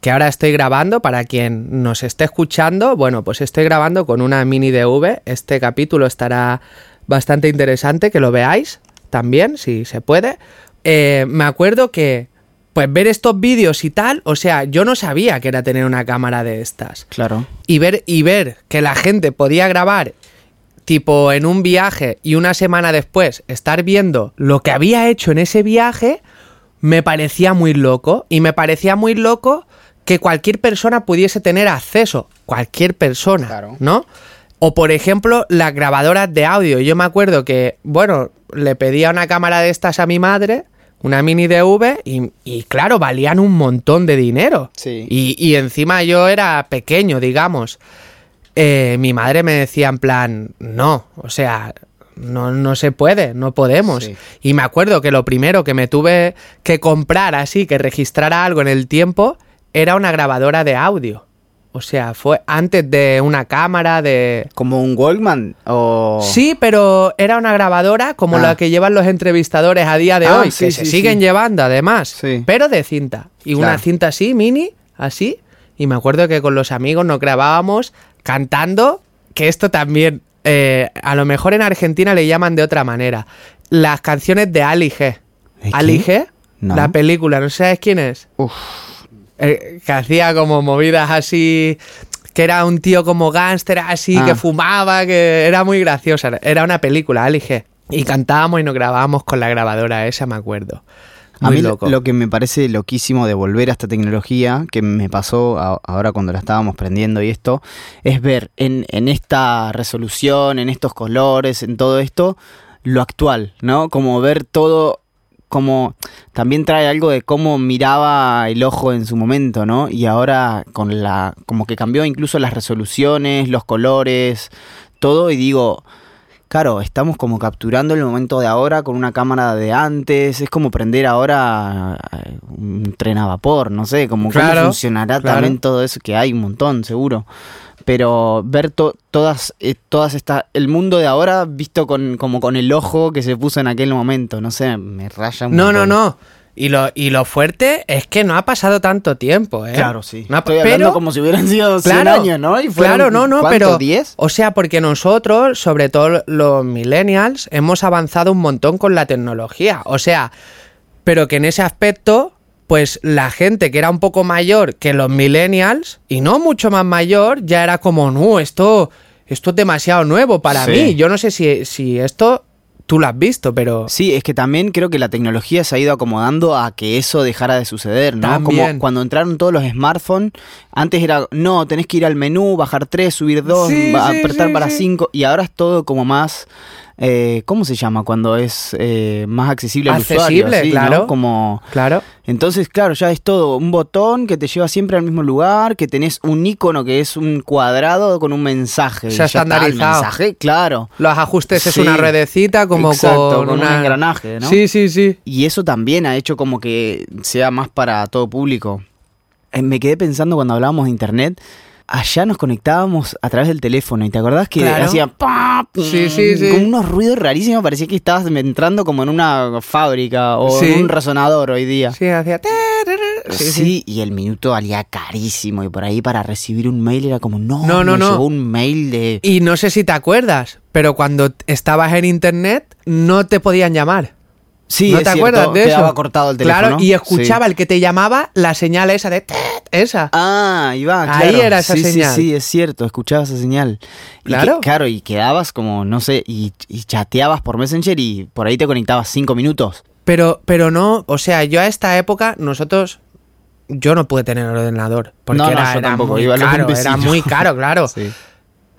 [SPEAKER 1] que ahora estoy grabando para quien nos esté escuchando. Bueno, pues estoy grabando con una mini DV. Este capítulo estará bastante interesante que lo veáis también, si se puede. Eh, me acuerdo que, pues ver estos vídeos y tal, o sea, yo no sabía que era tener una cámara de estas.
[SPEAKER 2] Claro.
[SPEAKER 1] Y ver, y ver que la gente podía grabar tipo en un viaje y una semana después estar viendo lo que había hecho en ese viaje, me parecía muy loco. Y me parecía muy loco que cualquier persona pudiese tener acceso. Cualquier persona,
[SPEAKER 2] Claro.
[SPEAKER 1] ¿no? O por ejemplo, las grabadoras de audio. Yo me acuerdo que, bueno, le pedía una cámara de estas a mi madre, una mini DV y, y claro, valían un montón de dinero.
[SPEAKER 2] Sí.
[SPEAKER 1] Y, y encima yo era pequeño, digamos. Eh, mi madre me decía en plan, no, o sea, no, no se puede, no podemos.
[SPEAKER 2] Sí.
[SPEAKER 1] Y me acuerdo que lo primero que me tuve que comprar así, que registrara algo en el tiempo, era una grabadora de audio. O sea, fue antes de una cámara, de...
[SPEAKER 2] ¿Como un Walkman? O...
[SPEAKER 1] Sí, pero era una grabadora como
[SPEAKER 2] Oh. Ah.
[SPEAKER 1] la que llevan los entrevistadores a día de
[SPEAKER 2] Ah,
[SPEAKER 1] hoy,
[SPEAKER 2] sí,
[SPEAKER 1] que
[SPEAKER 2] sí,
[SPEAKER 1] se siguen llevando además,
[SPEAKER 2] Sí.
[SPEAKER 1] pero de cinta. Y una cinta así, mini, así. Y me acuerdo que con los amigos nos grabábamos cantando, que esto también, eh, a lo mejor en Argentina le llaman de otra manera, las canciones de Ali G.
[SPEAKER 2] ¿De
[SPEAKER 1] Ali? G,
[SPEAKER 2] No.
[SPEAKER 1] la película, ¿no sabes quién es?
[SPEAKER 2] Uf.
[SPEAKER 1] Eh, que hacía como movidas así, que era un tío como gángster así,
[SPEAKER 2] Ah.
[SPEAKER 1] que fumaba, que era muy graciosa. Era una película, Ali G. Y cantábamos y nos grabábamos con la grabadora esa, me acuerdo.
[SPEAKER 2] A
[SPEAKER 1] Muy
[SPEAKER 2] mí lo-
[SPEAKER 1] loco.
[SPEAKER 2] lo que me parece loquísimo de volver a esta tecnología, que me pasó a- ahora cuando la estábamos prendiendo y esto, es ver en, en esta resolución, en estos colores, en todo esto, lo actual, ¿no? Como ver todo, como también trae algo de cómo miraba el ojo en su momento, ¿no? Y ahora con la, como que cambió incluso las resoluciones, los colores, todo, y digo, Claro, estamos como capturando el momento de ahora con una cámara de antes. Es como prender ahora eh, un tren a vapor, no sé, como
[SPEAKER 1] Claro,
[SPEAKER 2] cómo funcionará
[SPEAKER 1] claro.
[SPEAKER 2] también todo eso, que hay un montón, seguro. Pero ver to- todas, eh, todas estas, el mundo de ahora visto con, como con el ojo que se puso en aquel momento, no sé, me raya un
[SPEAKER 1] No, no,
[SPEAKER 2] montón.
[SPEAKER 1] no. Y lo, y lo fuerte es que no ha pasado tanto tiempo, ¿eh?
[SPEAKER 2] Claro, sí.
[SPEAKER 1] No ha-
[SPEAKER 2] Estoy hablando
[SPEAKER 1] pero-
[SPEAKER 2] como si hubieran sido 100
[SPEAKER 1] Claro,
[SPEAKER 2] años, ¿no? Y fueron,
[SPEAKER 1] claro, no, no,
[SPEAKER 2] ¿cuánto,
[SPEAKER 1] pero.
[SPEAKER 2] 10?
[SPEAKER 1] O sea, porque nosotros, sobre todo los millennials, hemos avanzado un montón con la tecnología. O sea, pero que en ese aspecto, pues la gente que era un poco mayor que los millennials, y no mucho más mayor, ya era como, no, esto, esto es demasiado nuevo para
[SPEAKER 2] Sí.
[SPEAKER 1] mí. Yo no sé si, si esto tú lo has visto, pero.
[SPEAKER 2] Sí, es que también creo que la tecnología se ha ido acomodando a que eso dejara de suceder, ¿no?
[SPEAKER 1] También.
[SPEAKER 2] Como cuando entraron todos los smartphones, antes era, no, tenés que ir al menú, bajar tres, subir dos,
[SPEAKER 1] Sí,
[SPEAKER 2] ba-
[SPEAKER 1] sí,
[SPEAKER 2] apretar
[SPEAKER 1] sí,
[SPEAKER 2] para cinco, y ahora es todo como más, eh, ¿cómo se llama? Cuando es eh, más accesible al
[SPEAKER 1] Accesible,
[SPEAKER 2] usuario, ¿sí,
[SPEAKER 1] claro.
[SPEAKER 2] ¿no? Como...
[SPEAKER 1] Claro.
[SPEAKER 2] Entonces, claro, ya es todo un botón que te lleva siempre al mismo lugar, que tenés un icono que es un cuadrado con un mensaje. y
[SPEAKER 1] Se ha
[SPEAKER 2] ya está, el
[SPEAKER 1] estandarizado.
[SPEAKER 2] mensaje, claro.
[SPEAKER 1] Los ajustes es una ruedecita como
[SPEAKER 2] Exacto,
[SPEAKER 1] con,
[SPEAKER 2] con un engranaje, ¿no?
[SPEAKER 1] Sí, sí, sí.
[SPEAKER 2] Y eso también ha hecho como que sea más para todo público. Eh, Me quedé pensando cuando hablábamos de internet, allá nos conectábamos a través del teléfono y te acordás que
[SPEAKER 1] Claro.
[SPEAKER 2] hacía pa,
[SPEAKER 1] Sí, sí, sí.
[SPEAKER 2] con unos ruidos rarísimos, parecía que estabas entrando como en una fábrica o
[SPEAKER 1] Sí.
[SPEAKER 2] en un resonador hoy día.
[SPEAKER 1] Sí, hacía.
[SPEAKER 2] Sí, y el minuto valía carísimo y por ahí para recibir un mail era como, no,
[SPEAKER 1] No, no,
[SPEAKER 2] me
[SPEAKER 1] no.
[SPEAKER 2] llegó un mail de...
[SPEAKER 1] Y no sé si te acuerdas, pero cuando estabas en internet no te podían llamar.
[SPEAKER 2] Sí,
[SPEAKER 1] ¿No te
[SPEAKER 2] cierto,
[SPEAKER 1] acuerdas de eso?
[SPEAKER 2] cortado el teléfono.
[SPEAKER 1] Claro, y escuchaba
[SPEAKER 2] Sí.
[SPEAKER 1] el que te llamaba la señal esa de esa.
[SPEAKER 2] Ah, ahí va,
[SPEAKER 1] Ahí
[SPEAKER 2] claro.
[SPEAKER 1] era esa
[SPEAKER 2] sí,
[SPEAKER 1] señal.
[SPEAKER 2] Sí, sí, es cierto, escuchaba esa señal. Y
[SPEAKER 1] Claro.
[SPEAKER 2] que- claro, y quedabas como, no sé, y, y chateabas por Messenger y por ahí te conectabas cinco minutos.
[SPEAKER 1] Pero, pero no, o sea, yo a esta época, nosotros, yo no pude tener ordenador. Porque
[SPEAKER 2] No, no,
[SPEAKER 1] era,
[SPEAKER 2] yo
[SPEAKER 1] era
[SPEAKER 2] tampoco,
[SPEAKER 1] muy
[SPEAKER 2] iba
[SPEAKER 1] caro, era muy caro, claro.
[SPEAKER 2] Sí.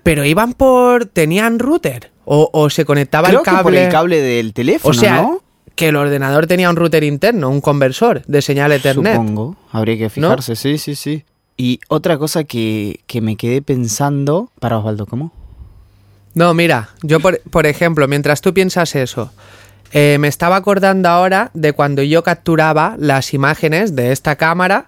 [SPEAKER 1] Pero iban por, tenían router o, o se conectaba
[SPEAKER 2] Creo
[SPEAKER 1] el
[SPEAKER 2] que
[SPEAKER 1] cable.
[SPEAKER 2] por el cable del teléfono,
[SPEAKER 1] o sea,
[SPEAKER 2] ¿no?
[SPEAKER 1] Que el ordenador tenía un router interno, un conversor de señal Ethernet.
[SPEAKER 2] Supongo, habría que fijarse, sí, sí, sí. Y otra cosa que, que me quedé pensando, para Osvaldo, ¿cómo?
[SPEAKER 1] No, mira, yo por, por ejemplo, mientras tú piensas eso, eh, me estaba acordando ahora de cuando yo capturaba las imágenes de esta cámara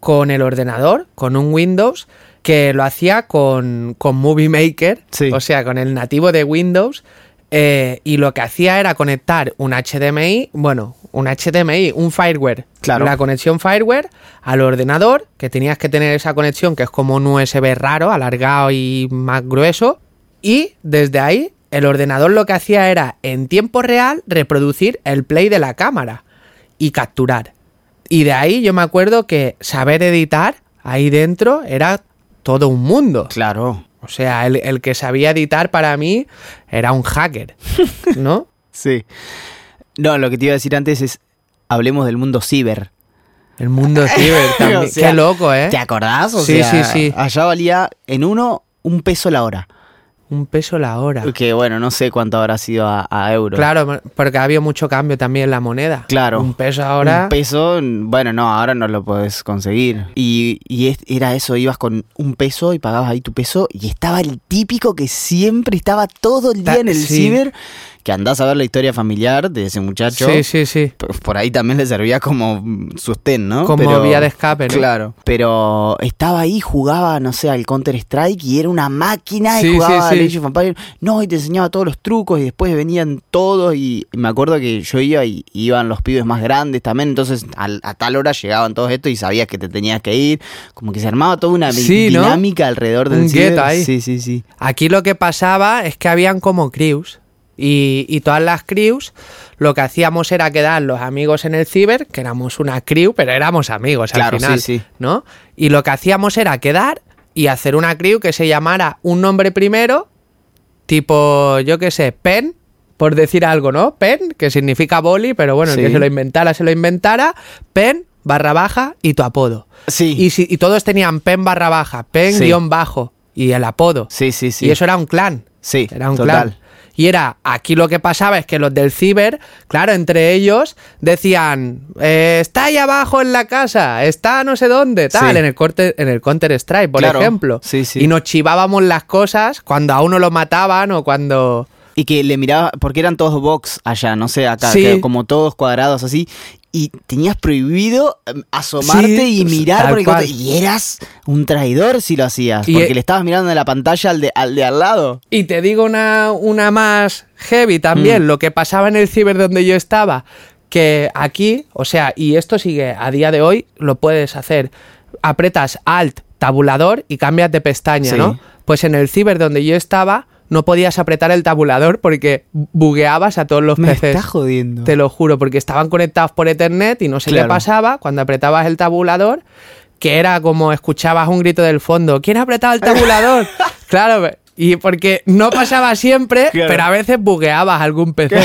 [SPEAKER 1] con el ordenador, con un Windows, que lo hacía con, con Movie Maker,
[SPEAKER 2] Sí.
[SPEAKER 1] o sea, con el nativo de Windows, eh, y lo que hacía era conectar un HDMI, bueno, un HDMI, un fireware,
[SPEAKER 2] Claro.
[SPEAKER 1] la conexión fireware al ordenador, que tenías que tener esa conexión que es como un USB raro, alargado y más grueso, y desde ahí el ordenador lo que hacía era en tiempo real reproducir el play de la cámara y capturar. Y de ahí yo me acuerdo que saber editar ahí dentro era todo un mundo.
[SPEAKER 2] Claro.
[SPEAKER 1] O sea, el, el que sabía editar para mí era un hacker, ¿no?
[SPEAKER 2] Sí. No, lo que te iba a decir antes es, hablemos del mundo ciber.
[SPEAKER 1] El mundo ciber también.
[SPEAKER 2] O sea,
[SPEAKER 1] Qué loco, ¿eh?
[SPEAKER 2] ¿Te acordás? O
[SPEAKER 1] Sí,
[SPEAKER 2] sea,
[SPEAKER 1] sí, sí.
[SPEAKER 2] Allá valía en uno un peso la hora.
[SPEAKER 1] Un peso la hora.
[SPEAKER 2] Que bueno, no sé cuánto habrá sido a, a euro.
[SPEAKER 1] Claro, porque ha habido mucho cambio también en la moneda.
[SPEAKER 2] Claro.
[SPEAKER 1] Un peso ahora.
[SPEAKER 2] Un peso, bueno, no, ahora no lo puedes conseguir. Y, y es- era eso, ibas con un peso y pagabas ahí tu peso y estaba el típico que siempre estaba todo el día
[SPEAKER 1] Ta-
[SPEAKER 2] en el
[SPEAKER 1] sí.
[SPEAKER 2] ciber, que andás a ver la historia familiar de ese muchacho.
[SPEAKER 1] Sí, sí, sí.
[SPEAKER 2] Por ahí también le servía como sostén, ¿no?
[SPEAKER 1] Como vía de escape, ¿no?
[SPEAKER 2] Claro. Pero estaba ahí, jugaba, no sé, al Counter-Strike y era una máquina
[SPEAKER 1] Sí,
[SPEAKER 2] y jugaba
[SPEAKER 1] sí, sí.
[SPEAKER 2] al Age of. No, y te enseñaba todos los trucos y después venían todos y me acuerdo que yo iba y iban los pibes más grandes también, entonces a, tal hora llegaban todos estos y sabías que te tenías que ir. Como que se armaba toda una
[SPEAKER 1] Sí, ¿no?
[SPEAKER 2] dinámica alrededor del
[SPEAKER 1] Un.
[SPEAKER 2] Sí, sí, sí.
[SPEAKER 1] Aquí lo que pasaba es que habían como crews. Y, y todas las crews lo que hacíamos era quedar los amigos en el ciber, que éramos una crew, pero éramos amigos
[SPEAKER 2] Claro,
[SPEAKER 1] al final,
[SPEAKER 2] sí, sí.
[SPEAKER 1] ¿no? Y lo que hacíamos era quedar y hacer una crew que se llamara un nombre primero, tipo, yo qué sé, Pen, por decir algo, ¿no? Pen, que significa boli, pero bueno, el que se lo inventara, se lo inventara, Pen, barra baja y tu apodo.
[SPEAKER 2] Sí.
[SPEAKER 1] Y, si, y todos tenían Pen barra baja, Pen guion bajo y el apodo.
[SPEAKER 2] Sí, sí, sí.
[SPEAKER 1] Y eso era un clan.
[SPEAKER 2] Sí,
[SPEAKER 1] Era un
[SPEAKER 2] total.
[SPEAKER 1] clan. Y era, aquí lo que pasaba es que los del ciber, claro, entre ellos decían, eh, está ahí abajo en la casa, está no sé dónde, tal,
[SPEAKER 2] Sí.
[SPEAKER 1] en el, corte, en el Counter Strike, por
[SPEAKER 2] Claro,
[SPEAKER 1] ejemplo.
[SPEAKER 2] sí, sí.
[SPEAKER 1] Y nos chivábamos las cosas cuando a uno lo mataban o cuando...
[SPEAKER 2] Y que le miraba, porque eran todos box allá, no sé, acá,
[SPEAKER 1] Sí.
[SPEAKER 2] que como todos cuadrados así. Y tenías prohibido em, asomarte
[SPEAKER 1] Sí,
[SPEAKER 2] y mirar
[SPEAKER 1] tal
[SPEAKER 2] por el
[SPEAKER 1] cual.
[SPEAKER 2] Y eras un traidor si lo hacías.
[SPEAKER 1] Y
[SPEAKER 2] porque
[SPEAKER 1] e-
[SPEAKER 2] le estabas mirando en la pantalla al de al, de al lado.
[SPEAKER 1] Y te digo una, una más heavy también,
[SPEAKER 2] Mm.
[SPEAKER 1] lo que pasaba en el ciber donde yo estaba, que aquí, o sea, y esto sigue a día de hoy, lo puedes hacer, apretas alt, tabulador y cambias de pestaña,
[SPEAKER 2] Sí.
[SPEAKER 1] ¿no? Pues en el ciber donde yo estaba, no podías apretar el tabulador porque bugueabas a todos los
[SPEAKER 2] Me
[SPEAKER 1] PCs.
[SPEAKER 2] está jodiendo.
[SPEAKER 1] Te lo juro, porque estaban conectados por Ethernet y no sé
[SPEAKER 2] Claro.
[SPEAKER 1] qué pasaba cuando apretabas el tabulador, que era como escuchabas un grito del fondo, ¿quién ha apretado el tabulador? claro, y porque no pasaba siempre,
[SPEAKER 2] Claro.
[SPEAKER 1] pero a veces bugueabas algún PC.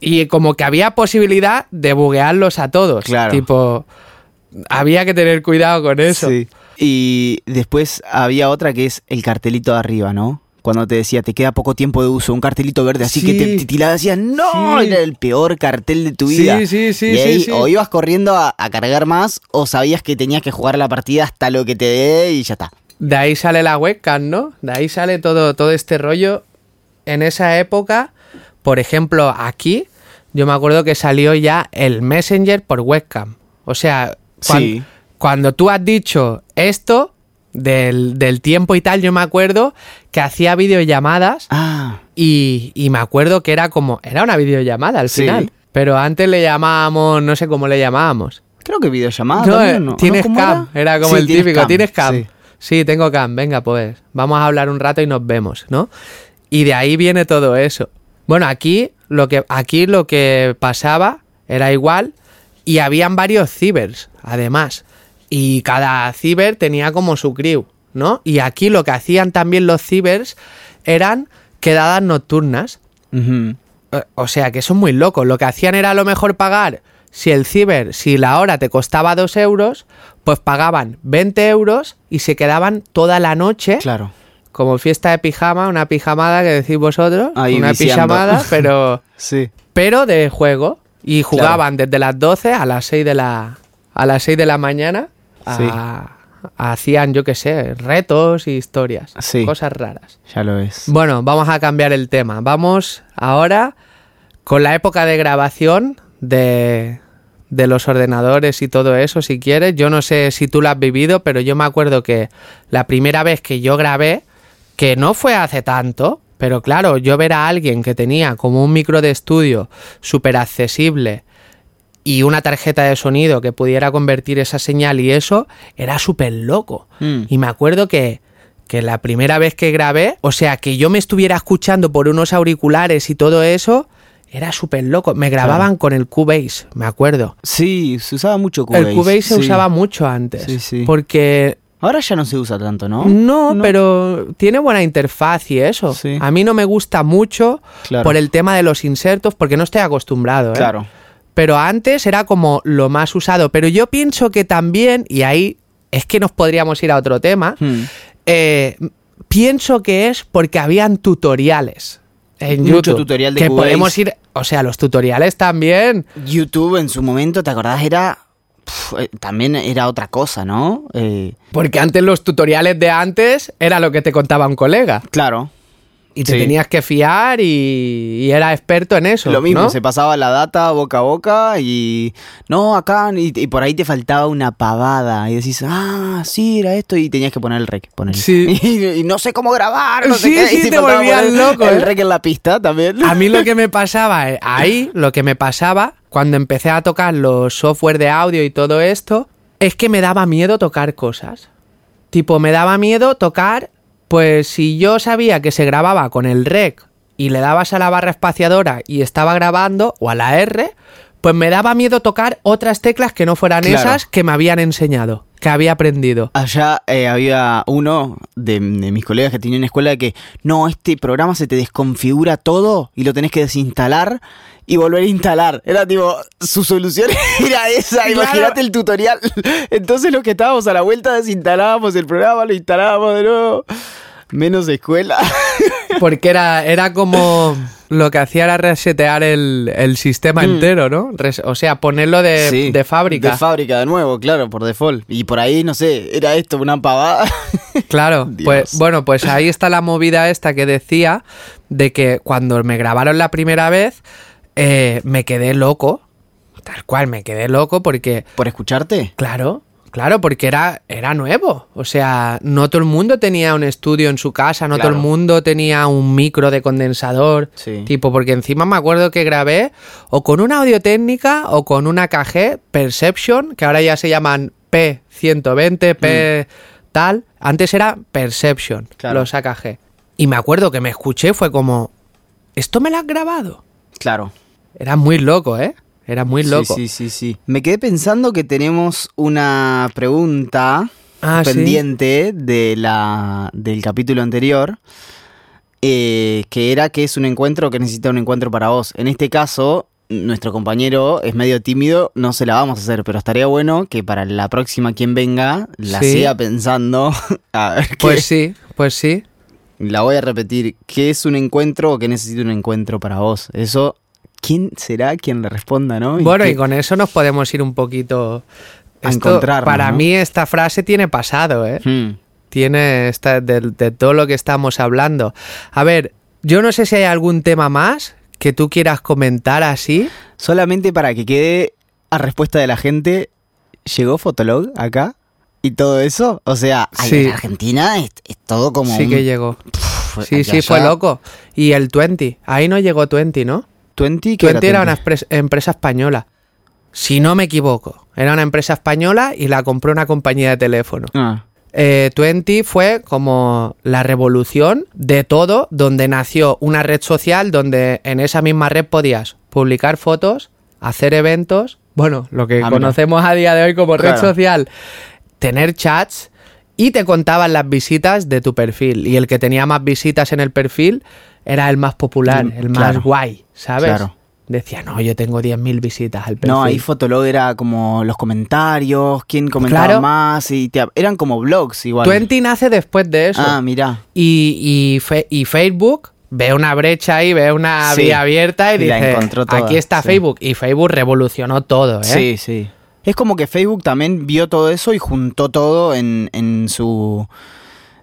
[SPEAKER 1] y como que había posibilidad de buguearlos a todos.
[SPEAKER 2] Claro.
[SPEAKER 1] Tipo, había que tener cuidado con eso.
[SPEAKER 2] Sí. Y después había otra que es el cartelito de arriba, ¿no? Cuando te decía, te queda poco tiempo de uso, un cartelito verde, así que te titilaba, decías, no,
[SPEAKER 1] Sí.
[SPEAKER 2] era el peor cartel de tu vida.
[SPEAKER 1] sí, sí,
[SPEAKER 2] y
[SPEAKER 1] sí,
[SPEAKER 2] ahí
[SPEAKER 1] sí.
[SPEAKER 2] o ibas corriendo a, a cargar más, o sabías que tenías que jugar la partida hasta lo que te dé y ya está.
[SPEAKER 1] De ahí sale la webcam, ¿no? De ahí sale todo, todo este rollo. En esa época, por ejemplo, aquí, yo me acuerdo que salió ya el Messenger por webcam. O sea, cuando tú has dicho esto del, del tiempo y tal, yo me acuerdo que hacía videollamadas
[SPEAKER 2] Ah,
[SPEAKER 1] y, y me acuerdo que era como, era una videollamada al
[SPEAKER 2] Sí.
[SPEAKER 1] final. Pero antes le llamábamos, no sé cómo le llamábamos.
[SPEAKER 2] creo que videollamada
[SPEAKER 1] No,
[SPEAKER 2] también, ¿no?
[SPEAKER 1] tienes
[SPEAKER 2] ¿No? ¿Cómo
[SPEAKER 1] cam, era, como
[SPEAKER 2] Sí,
[SPEAKER 1] el
[SPEAKER 2] tienes
[SPEAKER 1] típico, tienes cam.
[SPEAKER 2] sí.
[SPEAKER 1] Sí. tengo cam, venga pues, vamos a hablar un rato y nos vemos, ¿no? Y de ahí viene todo eso. Bueno, aquí lo que, aquí lo que pasaba era igual y habían varios cibers, además. Y cada ciber tenía como su crew, ¿no? Y aquí lo que hacían también los cibers eran quedadas nocturnas. Eh, O sea, que son muy locos. Lo que hacían era a lo mejor pagar, si el ciber, si la hora te costaba 2 euros, pues pagaban 20 euros y se quedaban toda la noche,
[SPEAKER 2] Claro.
[SPEAKER 1] como fiesta de pijama, una pijamada que decís vosotros,
[SPEAKER 2] Ahí
[SPEAKER 1] una
[SPEAKER 2] viciando.
[SPEAKER 1] pijamada, pero,
[SPEAKER 2] Sí.
[SPEAKER 1] pero de juego. Y jugaban desde las 12 a las 6 de la, a las 6 de la mañana. A- hacían, yo qué sé, retos y historias.
[SPEAKER 2] Sí.
[SPEAKER 1] Cosas raras.
[SPEAKER 2] Ya lo es.
[SPEAKER 1] Bueno, vamos a cambiar el tema. Vamos ahora con la época de grabación de, de los ordenadores y todo eso, si quieres. Yo no sé si tú lo has vivido, pero yo me acuerdo que la primera vez que yo grabé, que no fue hace tanto, pero claro, yo ver a alguien que tenía como un micro de estudio súper accesible y una tarjeta de sonido que pudiera convertir esa señal y eso, era súper loco.
[SPEAKER 2] Mm.
[SPEAKER 1] Y me acuerdo que, que la primera vez que grabé, o sea, que yo me estuviera escuchando por unos auriculares y todo eso, era súper loco. Me grababan con el Cubase, me acuerdo.
[SPEAKER 2] Sí, se usaba mucho Cubase.
[SPEAKER 1] El Cubase se
[SPEAKER 2] sí.
[SPEAKER 1] usaba mucho antes.
[SPEAKER 2] Sí, sí.
[SPEAKER 1] Porque
[SPEAKER 2] Ahora ya no se usa tanto, ¿no?
[SPEAKER 1] no, pero tiene buena interfaz y eso.
[SPEAKER 2] Sí.
[SPEAKER 1] A mí no me gusta mucho
[SPEAKER 2] Claro.
[SPEAKER 1] por el tema de los insertos, porque no estoy acostumbrado. ¿eh?
[SPEAKER 2] Claro.
[SPEAKER 1] Pero antes era como lo más usado. Pero yo pienso que también, y ahí es que nos podríamos ir a otro tema,
[SPEAKER 2] Hmm.
[SPEAKER 1] eh, pienso que es porque habían tutoriales en
[SPEAKER 2] Mucho
[SPEAKER 1] YouTube.
[SPEAKER 2] tutorial de
[SPEAKER 1] que
[SPEAKER 2] Cubase.
[SPEAKER 1] podemos ir, o sea, los tutoriales también.
[SPEAKER 2] YouTube en su momento, ¿te acordás? Era. eh, también era otra cosa, ¿no? Eh,
[SPEAKER 1] Porque antes los tutoriales de antes era lo que te contaba un colega.
[SPEAKER 2] claro.
[SPEAKER 1] Y te
[SPEAKER 2] Sí.
[SPEAKER 1] tenías que fiar y, y era experto en eso.
[SPEAKER 2] Lo mismo,
[SPEAKER 1] ¿no?
[SPEAKER 2] se pasaba la data boca a boca y. No, acá. Y, y por ahí te faltaba una pavada. Y decís, ah, sí, era esto. Y tenías que poner el rec. Poner.
[SPEAKER 1] Sí.
[SPEAKER 2] Y, y no sé cómo grabar, no
[SPEAKER 1] Sí,
[SPEAKER 2] sé qué.
[SPEAKER 1] sí,
[SPEAKER 2] y
[SPEAKER 1] te
[SPEAKER 2] faltaba
[SPEAKER 1] volvías loco,
[SPEAKER 2] El
[SPEAKER 1] ¿eh?
[SPEAKER 2] rec en la pista también.
[SPEAKER 1] A mí lo que me pasaba eh, ahí, lo que me pasaba cuando empecé a tocar los software de audio y todo esto, es que me daba miedo tocar cosas. Tipo, me daba miedo tocar, pues si yo sabía que se grababa con el rec y le dabas a la barra espaciadora y estaba grabando, o a la R, pues me daba miedo tocar otras teclas que no fueran
[SPEAKER 2] Claro.
[SPEAKER 1] esas que me habían enseñado, que había aprendido.
[SPEAKER 2] Allá eh, había uno de, de mis colegas que tenía una escuela que no, este programa se te desconfigura todo y lo tenés que desinstalar y volver a instalar. Era tipo, su solución era esa,
[SPEAKER 1] Claro.
[SPEAKER 2] imagínate el tutorial. Entonces los que estábamos a la vuelta desinstalábamos el programa, lo instalábamos de nuevo. Menos escuela.
[SPEAKER 1] Porque era, era como lo que hacía era resetear el, el sistema
[SPEAKER 2] Mm.
[SPEAKER 1] entero, ¿no? Res- o sea, ponerlo de,
[SPEAKER 2] Sí,
[SPEAKER 1] de fábrica.
[SPEAKER 2] De fábrica de nuevo, claro, por default. Y por ahí, no sé, era esto, una pavada.
[SPEAKER 1] Claro,
[SPEAKER 2] Dios.
[SPEAKER 1] pues bueno, pues ahí está la movida esta que decía de que cuando me grabaron la primera vez eh, me quedé loco, tal cual me quedé loco porque,
[SPEAKER 2] ¿Por escucharte?
[SPEAKER 1] claro, claro, porque era, era nuevo, o sea, no todo el mundo tenía un estudio en su casa, no todo el mundo tenía un micro de condensador,
[SPEAKER 2] Sí.
[SPEAKER 1] tipo, porque encima me acuerdo que grabé o con una audio técnica o con una KG Perception, que ahora ya se llaman P120, P tal, antes era Perception,
[SPEAKER 2] Claro.
[SPEAKER 1] los AKG. Y me acuerdo que me escuché, fue como, ¿esto me lo has grabado?
[SPEAKER 2] Claro.
[SPEAKER 1] Era muy loco, ¿eh? Era muy loco.
[SPEAKER 2] Sí, sí, sí, sí. Me quedé pensando que tenemos una pregunta
[SPEAKER 1] Ah, sí.
[SPEAKER 2] pendiente de la, del capítulo anterior, eh, que era que es un encuentro o que necesita un encuentro para vos. En este caso, nuestro compañero es medio tímido, no se la vamos a hacer, pero estaría bueno que para la próxima quien venga la
[SPEAKER 1] Sí.
[SPEAKER 2] siga pensando. A ver qué-
[SPEAKER 1] Pues sí, pues sí.
[SPEAKER 2] La voy a repetir. ¿Qué es un encuentro o qué necesita un encuentro para vos? Eso, ¿quién será quien le responda, no?
[SPEAKER 1] Bueno,
[SPEAKER 2] qué-
[SPEAKER 1] y con eso nos podemos ir un poquito...
[SPEAKER 2] A
[SPEAKER 1] Esto,
[SPEAKER 2] encontrarnos,
[SPEAKER 1] para
[SPEAKER 2] ¿no?
[SPEAKER 1] mí esta frase tiene pasado, ¿eh?
[SPEAKER 2] Hmm.
[SPEAKER 1] tiene esta, de, de todo lo que estamos hablando. A ver, yo no sé si hay algún tema más que tú quieras comentar así.
[SPEAKER 2] Solamente para que quede a respuesta de la gente, ¿llegó Fotolog acá? ¿Y todo eso? O sea,
[SPEAKER 1] Sí.
[SPEAKER 2] en Argentina es, es todo como
[SPEAKER 1] sí
[SPEAKER 2] un-
[SPEAKER 1] que llegó.
[SPEAKER 2] Pff,
[SPEAKER 1] Sí, sí,
[SPEAKER 2] allá.
[SPEAKER 1] fue loco. Y el 20. Ahí no llegó 20, ¿no?
[SPEAKER 2] 20, ¿qué
[SPEAKER 1] 20 era
[SPEAKER 2] 20?
[SPEAKER 1] una empresa española. Si no me equivoco. Era una empresa española y la compró una compañía de teléfono.
[SPEAKER 2] Ah,
[SPEAKER 1] Eh, 20 fue como la revolución de todo, donde nació una red social donde en esa misma red podías publicar fotos, hacer eventos, bueno, lo que
[SPEAKER 2] Ah, mira.
[SPEAKER 1] conocemos a día de hoy como red
[SPEAKER 2] Claro.
[SPEAKER 1] social, tener chats y te contaban las visitas de tu perfil. Y el que tenía más visitas en el perfil era el más popular,
[SPEAKER 2] Mm,
[SPEAKER 1] el más guay, ¿sabes?
[SPEAKER 2] Claro.
[SPEAKER 1] Decía, no, yo tengo 10.000 visitas al perfil.
[SPEAKER 2] No, ahí Fotolog era como los comentarios, quién comentaba
[SPEAKER 1] Claro.
[SPEAKER 2] más, y te- eran como blogs igual.
[SPEAKER 1] 20 nace después de eso.
[SPEAKER 2] Ah, mirá.
[SPEAKER 1] Y, y, fe- y Facebook ve una brecha ahí, ve una
[SPEAKER 2] Sí,
[SPEAKER 1] vía abierta y dice, aquí está
[SPEAKER 2] sí.
[SPEAKER 1] Facebook. Y Facebook revolucionó todo, ¿eh?
[SPEAKER 2] Sí, sí. Es como que Facebook también vio todo eso y juntó todo en, en su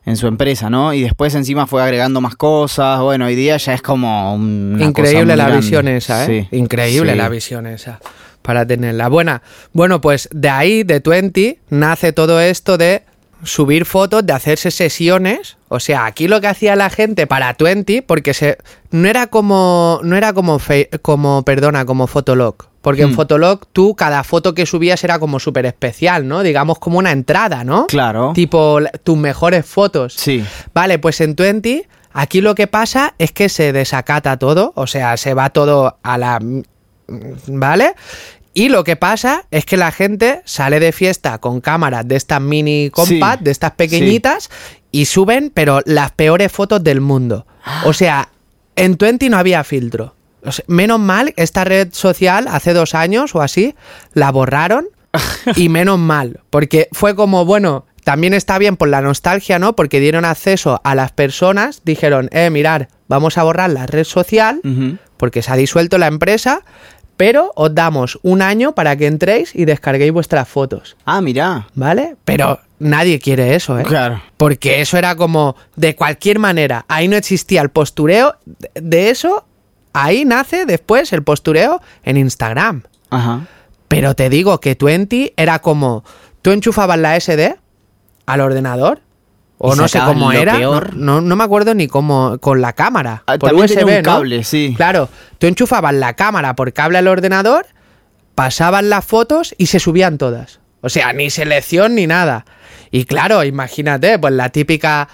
[SPEAKER 2] en su empresa, ¿no? Y después encima fue agregando más cosas. Bueno, hoy día ya es como un- una cosa
[SPEAKER 1] Increíble la
[SPEAKER 2] grande.
[SPEAKER 1] visión esa, ¿eh?
[SPEAKER 2] Sí,
[SPEAKER 1] Increíble
[SPEAKER 2] sí.
[SPEAKER 1] la visión esa. Para tenerla. Buena. Bueno, pues de ahí, de 20, nace todo esto de subir fotos, de hacerse sesiones. O sea, aquí lo que hacía la gente para 20, porque se. No era como. No era como fe- como, perdona, como Fotolog. Porque en
[SPEAKER 2] Hmm.
[SPEAKER 1] Fotolog tú, cada foto que subías era como súper especial, ¿no? Digamos como una entrada, ¿no?
[SPEAKER 2] Claro.
[SPEAKER 1] Tipo tus mejores fotos.
[SPEAKER 2] Sí.
[SPEAKER 1] Vale, pues en 20, aquí lo que pasa es que se desacata todo, o sea, se va todo a la... ¿Vale? Y lo que pasa es que la gente sale de fiesta con cámaras de estas mini compact,
[SPEAKER 2] Sí,
[SPEAKER 1] de estas pequeñitas, y suben, pero las peores fotos del mundo. O sea, en 20 no había filtro. O sea, menos mal, esta red social hace dos años o así, la borraron. y menos mal, porque fue como, bueno, también está bien por la nostalgia, ¿no? Porque dieron acceso a las personas, dijeron, eh, mirar, vamos a borrar la red social, porque se ha disuelto la empresa, pero os damos un año para que entréis y descarguéis vuestras fotos,
[SPEAKER 2] Ah, mirá.
[SPEAKER 1] ¿vale? Pero nadie quiere eso, ¿eh?
[SPEAKER 2] Claro.
[SPEAKER 1] Porque eso era como de cualquier manera. Ahí no existía el postureo. De eso, ahí nace después el postureo en Instagram.
[SPEAKER 2] Ajá.
[SPEAKER 1] Pero te digo que Twenty era como. Tú enchufabas la SD al ordenador. O no sé cómo era. No, no, no me acuerdo ni cómo. Con la cámara.
[SPEAKER 2] Ah,
[SPEAKER 1] por
[SPEAKER 2] también
[SPEAKER 1] USB,
[SPEAKER 2] tenía un
[SPEAKER 1] ¿no?
[SPEAKER 2] cable, sí.
[SPEAKER 1] Claro. Tú enchufabas la cámara por cable al ordenador. Pasaban las fotos y se subían todas. O sea, ni selección ni nada. Y claro, imagínate, pues la típica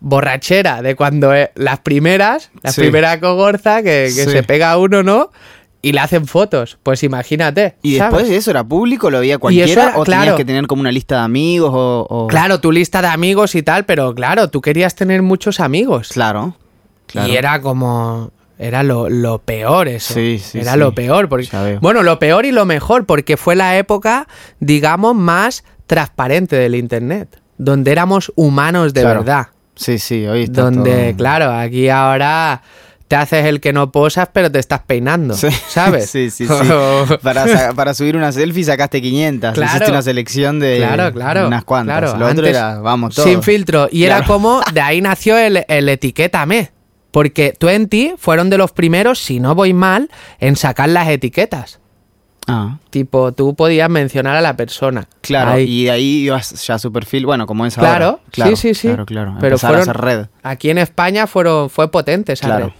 [SPEAKER 1] borrachera de cuando eh, las primeras, la
[SPEAKER 2] Sí.
[SPEAKER 1] primera cogorza que, que
[SPEAKER 2] Sí.
[SPEAKER 1] se pega uno, ¿no? Y le hacen fotos. Pues imagínate.
[SPEAKER 2] ¿Y
[SPEAKER 1] ¿sabes?
[SPEAKER 2] después de eso era público? ¿Lo veía
[SPEAKER 1] eso
[SPEAKER 2] cualquiera?
[SPEAKER 1] era-
[SPEAKER 2] ¿O tenías
[SPEAKER 1] claro.
[SPEAKER 2] que tener como una lista de amigos? O, o-
[SPEAKER 1] Claro, tu lista de amigos y tal, pero claro, tú querías tener muchos amigos.
[SPEAKER 2] Claro. claro.
[SPEAKER 1] Y era como. Era lo, lo peor eso.
[SPEAKER 2] Sí, sí,
[SPEAKER 1] era
[SPEAKER 2] sí.
[SPEAKER 1] lo peor. Porque, bueno, lo peor y lo mejor, porque fue la época, digamos, más transparente del Internet. Donde éramos humanos de
[SPEAKER 2] Claro.
[SPEAKER 1] verdad.
[SPEAKER 2] Sí, sí, hoy está
[SPEAKER 1] Donde,
[SPEAKER 2] todo-
[SPEAKER 1] claro, aquí ahora te haces el que no posas, pero te estás peinando.
[SPEAKER 2] Sí.
[SPEAKER 1] ¿Sabes?
[SPEAKER 2] Sí, sí, sí. para, para subir una selfie sacaste 500.
[SPEAKER 1] Claro.
[SPEAKER 2] Hiciste una selección de
[SPEAKER 1] Claro, claro.
[SPEAKER 2] unas cuantas.
[SPEAKER 1] claro.
[SPEAKER 2] Lo otro
[SPEAKER 1] Antes,
[SPEAKER 2] era, vamos, todo.
[SPEAKER 1] Sin filtro. Y era como, de ahí nació el, el etiquétame. Porque Twenty fueron de los primeros, si no voy mal, en sacar las etiquetas.
[SPEAKER 2] Ah,
[SPEAKER 1] Tipo, tú podías mencionar a la persona.
[SPEAKER 2] claro.
[SPEAKER 1] Ahí.
[SPEAKER 2] Y de ahí ibas ya a su perfil, bueno, como es
[SPEAKER 1] Claro,
[SPEAKER 2] ahora. Claro,
[SPEAKER 1] sí, sí, sí.
[SPEAKER 2] Claro, claro.
[SPEAKER 1] Pero fueron,
[SPEAKER 2] a hacer red.
[SPEAKER 1] Aquí en España fueron, fue potente esa
[SPEAKER 2] Claro.
[SPEAKER 1] red.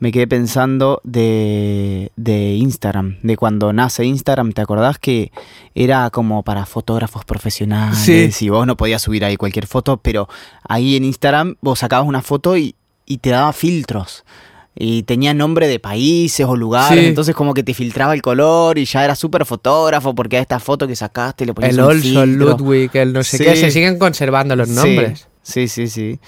[SPEAKER 2] Me quedé pensando de, de Instagram, de cuando nace Instagram, ¿te acordás que era como para fotógrafos profesionales?
[SPEAKER 1] Sí.
[SPEAKER 2] Y vos no podías subir ahí cualquier foto, pero ahí en Instagram vos sacabas una foto y, y te daba filtros. Y tenía nombre de países o lugares,
[SPEAKER 1] Sí.
[SPEAKER 2] entonces como que te filtraba el color y ya era súper fotógrafo porque a esta foto que sacaste le ponías
[SPEAKER 1] El
[SPEAKER 2] un
[SPEAKER 1] Olson,
[SPEAKER 2] filtro.
[SPEAKER 1] Ludwig, el no sé
[SPEAKER 2] Sí.
[SPEAKER 1] qué, se siguen conservando los nombres.
[SPEAKER 2] Sí, sí, sí.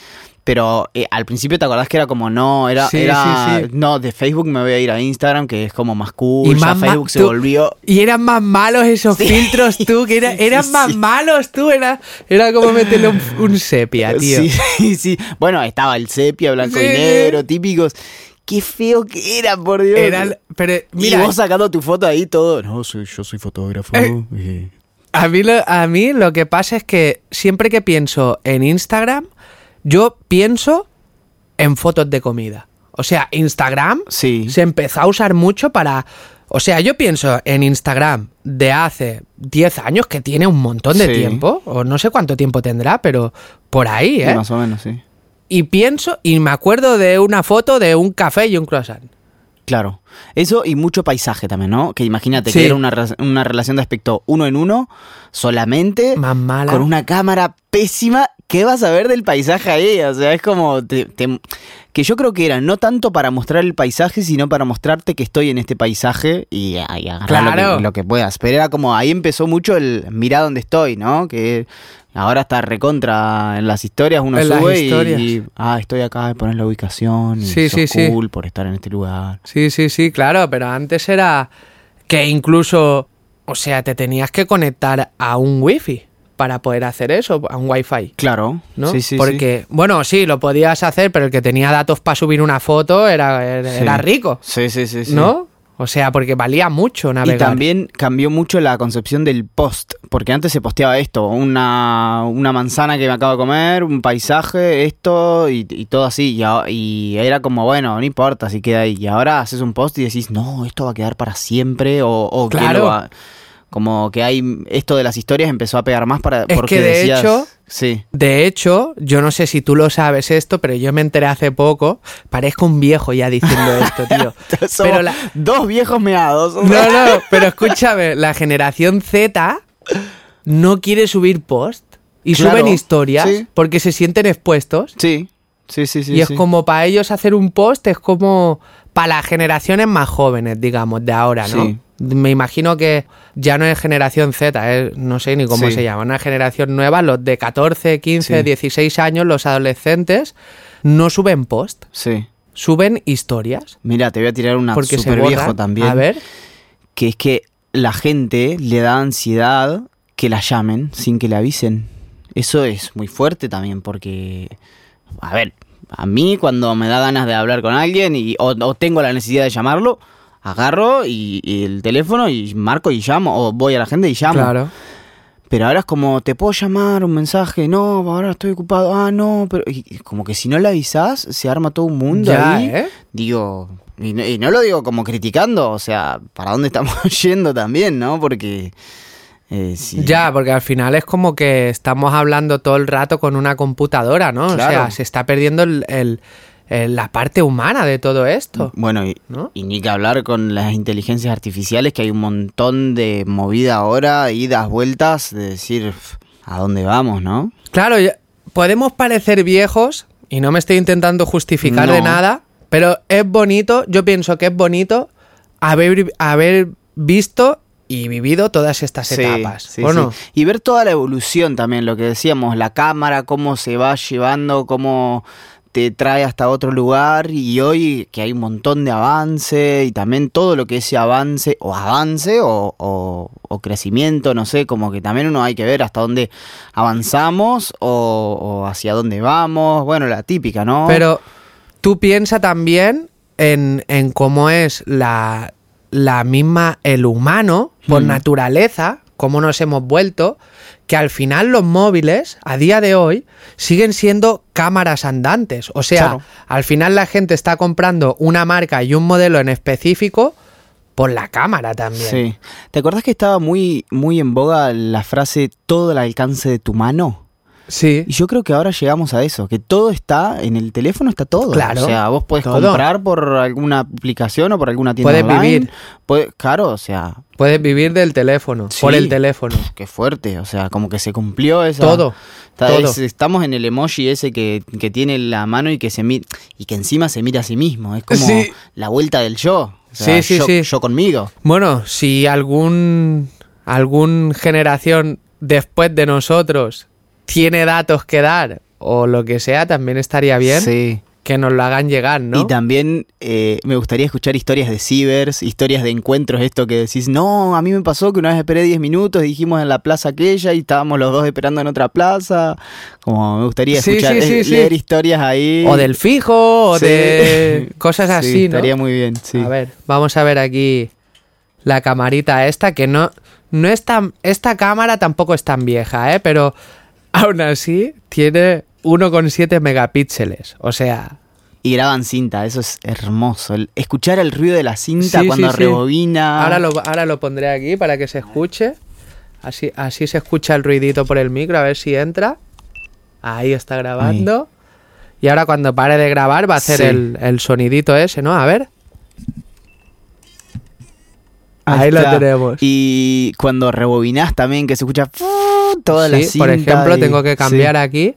[SPEAKER 2] Pero eh, al principio te acordás que era como no, era,
[SPEAKER 1] Sí,
[SPEAKER 2] era
[SPEAKER 1] sí, sí.
[SPEAKER 2] no, de Facebook me voy a ir a Instagram, que es como más cool,
[SPEAKER 1] Y
[SPEAKER 2] ya
[SPEAKER 1] más
[SPEAKER 2] Facebook se
[SPEAKER 1] tú-
[SPEAKER 2] volvió.
[SPEAKER 1] Y eran más malos esos filtros, tú, que era- eran más malos, tú, era, era como meterle un, un sepia, tío.
[SPEAKER 2] Sí, sí, sí. Bueno, estaba el sepia, blanco y negro, típicos. Qué feo que era, por Dios.
[SPEAKER 1] Eran- pero mira,
[SPEAKER 2] y vos sacando tu foto ahí todo. No, soy, yo soy fotógrafo.
[SPEAKER 1] Eh.
[SPEAKER 2] y-
[SPEAKER 1] a mí, lo, a mí lo que pasa es que siempre que pienso en Instagram, yo pienso en fotos de comida. O sea, Instagram
[SPEAKER 2] Sí.
[SPEAKER 1] se empezó a usar mucho para... O sea, yo pienso en Instagram de hace 10 años, que tiene un montón de
[SPEAKER 2] Sí.
[SPEAKER 1] tiempo, o no sé cuánto tiempo tendrá, pero por ahí,
[SPEAKER 2] Sí,
[SPEAKER 1] ¿eh?
[SPEAKER 2] Más o menos, sí.
[SPEAKER 1] Y pienso, y me acuerdo de una foto de un café y un croissant.
[SPEAKER 2] Claro. Eso y mucho paisaje también, ¿no? Que imagínate
[SPEAKER 1] Sí.
[SPEAKER 2] que era una, una relación de aspecto uno en uno, solamente.
[SPEAKER 1] Más mala.
[SPEAKER 2] con una cámara pésima, ¿qué vas a ver del paisaje ahí? O sea, es como te- te- que yo creo que era no tanto para mostrar el paisaje, sino para mostrarte que estoy en este paisaje y, y agarrar lo,
[SPEAKER 1] Claro.
[SPEAKER 2] que, lo que puedas. Pero era como, ahí empezó mucho el mira dónde estoy, ¿no? Que ahora está recontra en las historias, uno
[SPEAKER 1] En
[SPEAKER 2] sube y-
[SPEAKER 1] historias.
[SPEAKER 2] Y, ah, estoy acá, pones la ubicación, y
[SPEAKER 1] Sí,
[SPEAKER 2] sos
[SPEAKER 1] sí, sí.
[SPEAKER 2] cool por estar en este lugar.
[SPEAKER 1] Sí, sí, sí, claro, pero antes era que incluso, o sea, te tenías que conectar a un wifi para poder hacer eso, a un wifi.
[SPEAKER 2] Claro,
[SPEAKER 1] ¿no?
[SPEAKER 2] sí, sí, sí.
[SPEAKER 1] Porque, bueno, sí, lo podías hacer, pero el que tenía datos para subir una foto era, era, rico,
[SPEAKER 2] Sí, sí, sí, sí.
[SPEAKER 1] ¿no? O sea, porque valía mucho navegar.
[SPEAKER 2] Y también cambió mucho la concepción del post, porque antes se posteaba esto, una, una manzana que me acabo de comer, un paisaje, esto y, y todo así, y, y era como, bueno, no importa si queda ahí, y ahora haces un post y decís, no, esto va a quedar para siempre, o, o ¿quién
[SPEAKER 1] Claro.
[SPEAKER 2] lo va-?". Como que hay, esto de las historias empezó a pegar más para,
[SPEAKER 1] Es
[SPEAKER 2] porque
[SPEAKER 1] que de
[SPEAKER 2] decías,
[SPEAKER 1] hecho-
[SPEAKER 2] sí,
[SPEAKER 1] De hecho, yo no sé si tú lo sabes esto, pero yo me enteré hace poco. Parezco un viejo ya diciendo esto, tío. Pero la,
[SPEAKER 2] dos viejos meados.
[SPEAKER 1] No, no, pero escúchame, la generación Z no quiere subir post y
[SPEAKER 2] Claro,
[SPEAKER 1] suben historias
[SPEAKER 2] sí.
[SPEAKER 1] porque se sienten expuestos.
[SPEAKER 2] Sí, sí, sí, sí.
[SPEAKER 1] y es
[SPEAKER 2] sí.
[SPEAKER 1] como para ellos hacer un post, es como para las generaciones más jóvenes, digamos, de ahora, ¿no?
[SPEAKER 2] Sí.
[SPEAKER 1] Me imagino que ya no es generación Z, es- no sé ni cómo
[SPEAKER 2] Sí.
[SPEAKER 1] se llama, una generación nueva, los de 14, 15,
[SPEAKER 2] Sí.
[SPEAKER 1] 16 años, los adolescentes, no suben post,
[SPEAKER 2] Sí.
[SPEAKER 1] suben historias.
[SPEAKER 2] Mira, te voy a tirar una
[SPEAKER 1] Porque se
[SPEAKER 2] super viejo
[SPEAKER 1] borran.
[SPEAKER 2] también.
[SPEAKER 1] A ver,
[SPEAKER 2] que es que la gente le da ansiedad que la llamen sin que le avisen. Eso es muy fuerte también porque, a ver, a mí cuando me da ganas de hablar con alguien y, o, o tengo la necesidad de llamarlo, agarro y, y el teléfono y marco y llamo, o voy a la gente y llamo.
[SPEAKER 1] Claro.
[SPEAKER 2] Pero ahora es como, te puedo llamar un mensaje, no, ahora estoy ocupado, ah, no, pero y- como que si no le avisás, se arma todo un mundo
[SPEAKER 1] Ya,
[SPEAKER 2] ahí.
[SPEAKER 1] ¿eh?
[SPEAKER 2] Digo, y no, y no lo digo como criticando, o sea, ¿para dónde estamos yendo también, no? Porque... eh, si-
[SPEAKER 1] Ya, porque al final es como que estamos hablando todo el rato con una computadora, ¿no? O sea,
[SPEAKER 2] Claro.
[SPEAKER 1] se está perdiendo el- el- el- la parte humana de todo esto.
[SPEAKER 2] Bueno, y,
[SPEAKER 1] ¿No?
[SPEAKER 2] y ni que hablar con las inteligencias artificiales, que hay un montón de movida ahora, idas, vueltas, de decir, "Pf, ¿a dónde vamos, no?
[SPEAKER 1] Claro, ya- podemos parecer viejos y no me estoy intentando justificar
[SPEAKER 2] No.
[SPEAKER 1] de nada, pero es bonito, yo pienso que es bonito haber, haber visto y vivido todas estas
[SPEAKER 2] Sí,
[SPEAKER 1] etapas.
[SPEAKER 2] sí,
[SPEAKER 1] ¿O no?
[SPEAKER 2] sí. Y ver toda la evolución también, lo que decíamos, la cámara, cómo se va llevando, cómo te trae hasta otro lugar y hoy que hay un montón de avance y también todo lo que ese avance o avance o, o- o crecimiento, no sé, como que también uno hay que ver hasta dónde avanzamos o, o hacia dónde vamos, bueno, la típica, ¿no?
[SPEAKER 1] Pero tú piensa también en, en cómo es la, la misma, el humano, por
[SPEAKER 2] Mm.
[SPEAKER 1] naturaleza, cómo nos hemos vuelto, que al final los móviles, a día de hoy, siguen siendo cámaras andantes. O sea,
[SPEAKER 2] Claro.
[SPEAKER 1] al final la gente está comprando una marca y un modelo en específico por la cámara también.
[SPEAKER 2] Sí. ¿Te acordás que estaba muy, muy en boga la frase todo al alcance de tu mano?
[SPEAKER 1] Sí.
[SPEAKER 2] Y yo creo que ahora llegamos a eso, que todo está, en el teléfono está todo.
[SPEAKER 1] Claro,
[SPEAKER 2] O sea, vos podés
[SPEAKER 1] todo.
[SPEAKER 2] comprar por alguna aplicación o por alguna tienda
[SPEAKER 1] Puedes
[SPEAKER 2] online.
[SPEAKER 1] vivir.
[SPEAKER 2] Puedes- claro, o sea,
[SPEAKER 1] Puedes vivir del teléfono,
[SPEAKER 2] Sí.
[SPEAKER 1] por el teléfono.
[SPEAKER 2] qué fuerte. O sea, como que se cumplió esa...
[SPEAKER 1] Todo,
[SPEAKER 2] Está-
[SPEAKER 1] todo.
[SPEAKER 2] es- estamos en el emoji ese que, que tiene la mano y que se mi- y que encima se mira a sí mismo. Es como
[SPEAKER 1] Sí.
[SPEAKER 2] la vuelta del yo. O sea,
[SPEAKER 1] Sí, sí,
[SPEAKER 2] yo,
[SPEAKER 1] sí.
[SPEAKER 2] yo conmigo.
[SPEAKER 1] Bueno, si algún algún generación después de nosotros tiene datos que dar o lo que sea, también estaría bien
[SPEAKER 2] Sí.
[SPEAKER 1] que nos lo hagan llegar, ¿no?
[SPEAKER 2] Y también eh, me gustaría escuchar historias de cibers, historias de encuentros, esto que decís, no, a mí me pasó que una vez esperé 10 minutos, dijimos en la plaza aquella y estábamos los dos esperando en otra plaza. Como me gustaría escuchar,
[SPEAKER 1] sí, sí,
[SPEAKER 2] eh, leer historias ahí.
[SPEAKER 1] O del fijo, o de cosas así,
[SPEAKER 2] Sí,
[SPEAKER 1] ¿no?
[SPEAKER 2] Estaría muy bien, sí.
[SPEAKER 1] A ver, vamos a ver aquí la camarita esta, que no, no es tan... Esta cámara tampoco es tan vieja, ¿eh? Pero aún así tiene 1,7 megapíxeles. O sea,
[SPEAKER 2] Y graban cinta, eso es hermoso. El- escuchar el ruido de la cinta
[SPEAKER 1] Sí,
[SPEAKER 2] cuando
[SPEAKER 1] sí, sí.
[SPEAKER 2] rebobina.
[SPEAKER 1] Ahora lo, ahora lo pondré aquí para que se escuche. Así, así se escucha el ruidito por el micro, a ver si entra. Ahí está grabando. Y ahora cuando pare de grabar va a hacer el, el sonidito ese, ¿no? A ver. Ahí lo tenemos.
[SPEAKER 2] Y cuando rebobinás también, que se escucha toda la
[SPEAKER 1] Sí,
[SPEAKER 2] cinta.
[SPEAKER 1] por ejemplo,
[SPEAKER 2] y-
[SPEAKER 1] tengo que cambiar
[SPEAKER 2] sí.
[SPEAKER 1] aquí.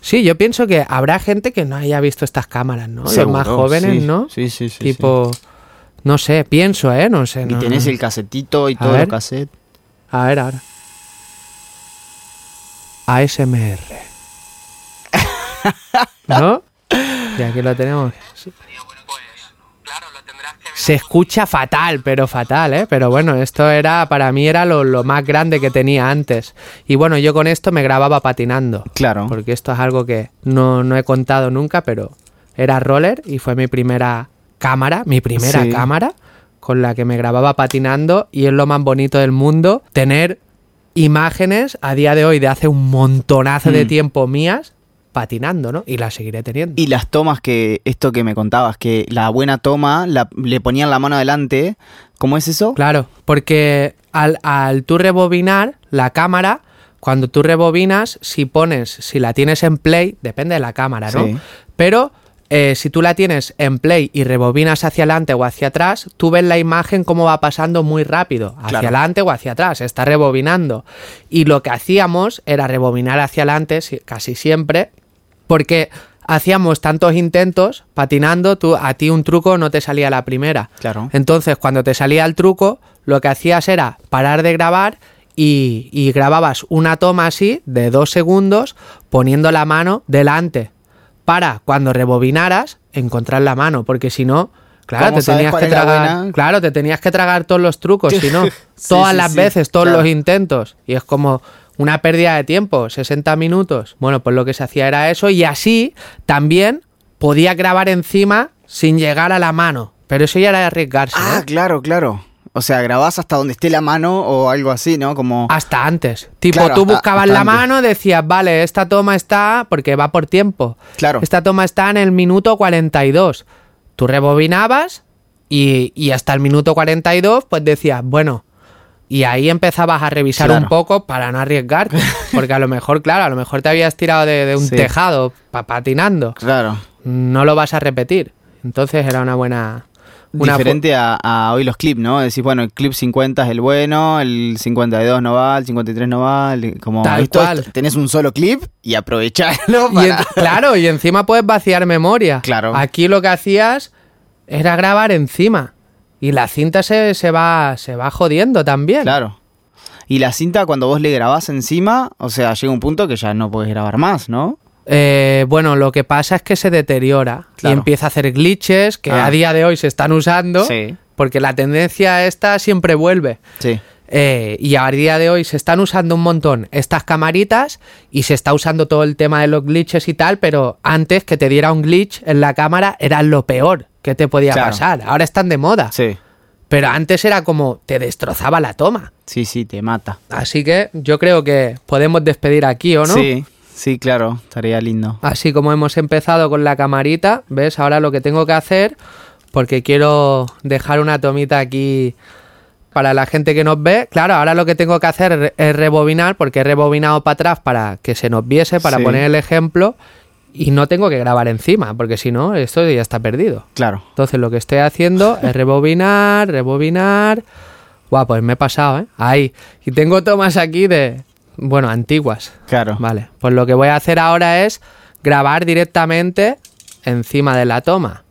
[SPEAKER 1] Sí, yo pienso que habrá gente que no haya visto estas cámaras, ¿no? Los más
[SPEAKER 2] Seguro,
[SPEAKER 1] jóvenes,
[SPEAKER 2] sí.
[SPEAKER 1] ¿no?
[SPEAKER 2] Sí, sí, sí. sí.
[SPEAKER 1] tipo, no sé, pienso, ¿eh? No sé.
[SPEAKER 2] Y
[SPEAKER 1] no-
[SPEAKER 2] tenés
[SPEAKER 1] no.
[SPEAKER 2] el casetito y
[SPEAKER 1] A
[SPEAKER 2] todo
[SPEAKER 1] ver.
[SPEAKER 2] el cassette.
[SPEAKER 1] A ver, ahora. ASMR. ¿No? Y aquí lo tenemos. Se escucha fatal, pero fatal, ¿eh? Pero bueno, esto era, para mí era lo, lo más grande que tenía antes. Y bueno, yo con esto me grababa patinando.
[SPEAKER 2] Claro.
[SPEAKER 1] Porque esto es algo que no, no he contado nunca, pero era roller y fue mi primera cámara, mi primera
[SPEAKER 2] Sí.
[SPEAKER 1] cámara con la que me grababa patinando y es lo más bonito del mundo tener imágenes a día de hoy de hace un montonazo de
[SPEAKER 2] Mm.
[SPEAKER 1] tiempo mías patinando, ¿no? Y las seguiré teniendo.
[SPEAKER 2] Y las tomas que, esto que me contabas, que la buena toma, la- le ponían la mano adelante. ¿Cómo es eso?
[SPEAKER 1] Claro, porque al, al tú rebobinar la cámara, cuando tú rebobinas, si pones, si la tienes en play, depende de la cámara, ¿no?
[SPEAKER 2] Sí.
[SPEAKER 1] Pero eh, si tú la tienes en play y rebobinas hacia adelante o hacia atrás, tú ves la imagen cómo va pasando muy rápido, hacia
[SPEAKER 2] Claro.
[SPEAKER 1] adelante o hacia atrás, está rebobinando. Y lo que hacíamos era rebobinar hacia adelante si- casi siempre, porque hacíamos tantos intentos patinando, tú, a ti un truco no te salía la primera.
[SPEAKER 2] Claro.
[SPEAKER 1] Entonces, cuando te salía el truco, lo que hacías era parar de grabar y, y grababas una toma así de dos segundos poniendo la mano delante para cuando rebobinaras encontrar la mano, porque si no, claro,
[SPEAKER 2] ¿Cómo
[SPEAKER 1] te tenías que tragar, claro, te tenías que tragar todos los trucos, si no,
[SPEAKER 2] Sí,
[SPEAKER 1] todas
[SPEAKER 2] sí,
[SPEAKER 1] las
[SPEAKER 2] sí,
[SPEAKER 1] veces, todos
[SPEAKER 2] claro.
[SPEAKER 1] los intentos y es como una pérdida de tiempo, 60 minutos. Bueno, pues lo que se hacía era eso y así también podía grabar encima sin llegar a la mano. Pero eso ya era arriesgarse.
[SPEAKER 2] Ah, claro, claro. O sea, grabás hasta donde esté la mano o algo así, ¿no? Como...
[SPEAKER 1] Hasta antes. Tipo,
[SPEAKER 2] Claro,
[SPEAKER 1] tú
[SPEAKER 2] hasta-
[SPEAKER 1] buscabas
[SPEAKER 2] hasta
[SPEAKER 1] la
[SPEAKER 2] antes.
[SPEAKER 1] mano, decías, vale, esta toma está, porque va por tiempo.
[SPEAKER 2] Claro.
[SPEAKER 1] Esta toma está en el minuto 42. Tú rebobinabas y, y hasta el minuto 42, pues decías, bueno. Y ahí empezabas a revisar
[SPEAKER 2] Claro.
[SPEAKER 1] un poco para no arriesgarte. Porque a lo mejor, claro, a lo mejor te habías tirado de, de un
[SPEAKER 2] Sí.
[SPEAKER 1] tejado pa- patinando.
[SPEAKER 2] Claro.
[SPEAKER 1] No lo vas a repetir. Entonces era una buena. Una
[SPEAKER 2] Diferente a, a hoy los clips, ¿no? Decís, bueno, el clip 50 es el bueno, el 52 no va, el 53 no va, el- como
[SPEAKER 1] Tal cual.
[SPEAKER 2] tenés un solo clip y aprovecharlo
[SPEAKER 1] Y
[SPEAKER 2] para...
[SPEAKER 1] en- claro, y encima puedes vaciar memoria.
[SPEAKER 2] Claro.
[SPEAKER 1] Aquí lo que hacías era grabar encima. Y la cinta se, se va, se va jodiendo también.
[SPEAKER 2] Claro. Y la cinta cuando vos le grabás encima, o sea, llega un punto que ya no podés grabar más, ¿no?
[SPEAKER 1] Eh, bueno, lo que pasa es que se deteriora y empieza a hacer glitches que
[SPEAKER 2] Ah.
[SPEAKER 1] a día de hoy se están usando.
[SPEAKER 2] Sí.
[SPEAKER 1] Porque la tendencia esta siempre vuelve.
[SPEAKER 2] Sí.
[SPEAKER 1] Eh, y a día de hoy se están usando un montón estas camaritas y se está usando todo el tema de los glitches y tal, pero antes que te diera un glitch en la cámara era lo peor que te podía
[SPEAKER 2] Claro.
[SPEAKER 1] pasar. Ahora están de moda.
[SPEAKER 2] Sí.
[SPEAKER 1] Pero antes era como te destrozaba la toma.
[SPEAKER 2] Sí, sí, te mata.
[SPEAKER 1] Así que yo creo que podemos despedir aquí, ¿o no?
[SPEAKER 2] Sí, sí, claro, estaría lindo.
[SPEAKER 1] Así como hemos empezado con la camarita, ¿ves? Ahora lo que tengo que hacer, porque quiero dejar una tomita aquí para la gente que nos ve. Claro, ahora lo que tengo que hacer es- es rebobinar, porque he rebobinado para atrás para que se nos viese, para
[SPEAKER 2] Sí.
[SPEAKER 1] poner el ejemplo, y no tengo que grabar encima, porque si no, esto ya está perdido.
[SPEAKER 2] Claro.
[SPEAKER 1] Entonces lo que estoy haciendo es rebobinar, rebobinar. Guau, pues me he pasado, ¿eh? Ahí. Y tengo tomas aquí de, bueno, antiguas.
[SPEAKER 2] Claro.
[SPEAKER 1] Vale, pues lo que voy a hacer ahora es grabar directamente encima de la toma.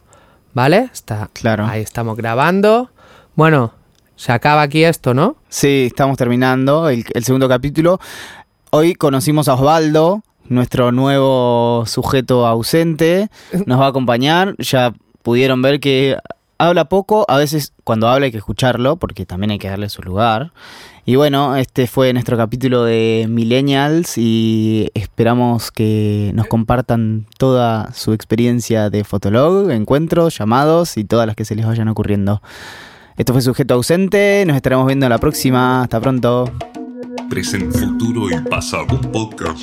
[SPEAKER 1] ¿Vale? Está,
[SPEAKER 2] Claro.
[SPEAKER 1] Ahí estamos grabando. Bueno, se acaba aquí esto, ¿no?
[SPEAKER 2] Sí, estamos terminando el, el segundo capítulo. Hoy conocimos a Osvaldo, nuestro nuevo sujeto ausente. Nos va a acompañar. Ya pudieron ver que habla poco. A veces cuando habla hay que escucharlo porque también hay que darle su lugar. Y bueno, este fue nuestro capítulo de Millennials y esperamos que nos compartan toda su experiencia de Fotolog, encuentros, llamados y todas las que se les vayan ocurriendo. Esto fue Sujeto Ausente, nos estaremos viendo la próxima, hasta pronto.
[SPEAKER 3] Presente, futuro y pasado. Un podcast.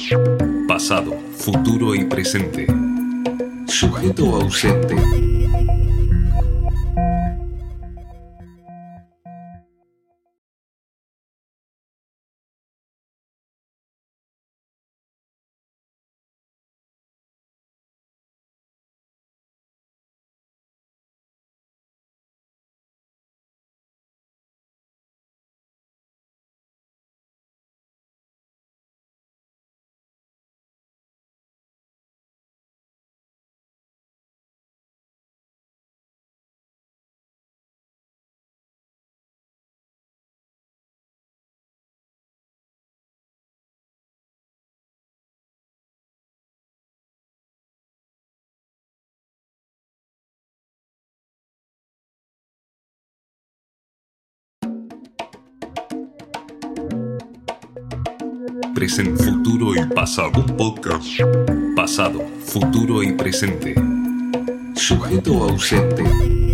[SPEAKER 3] Pasado, futuro y presente. Sujeto ausente. Presente, futuro y pasado. Un podcast. Pasado, futuro y presente. Sujeto ausente.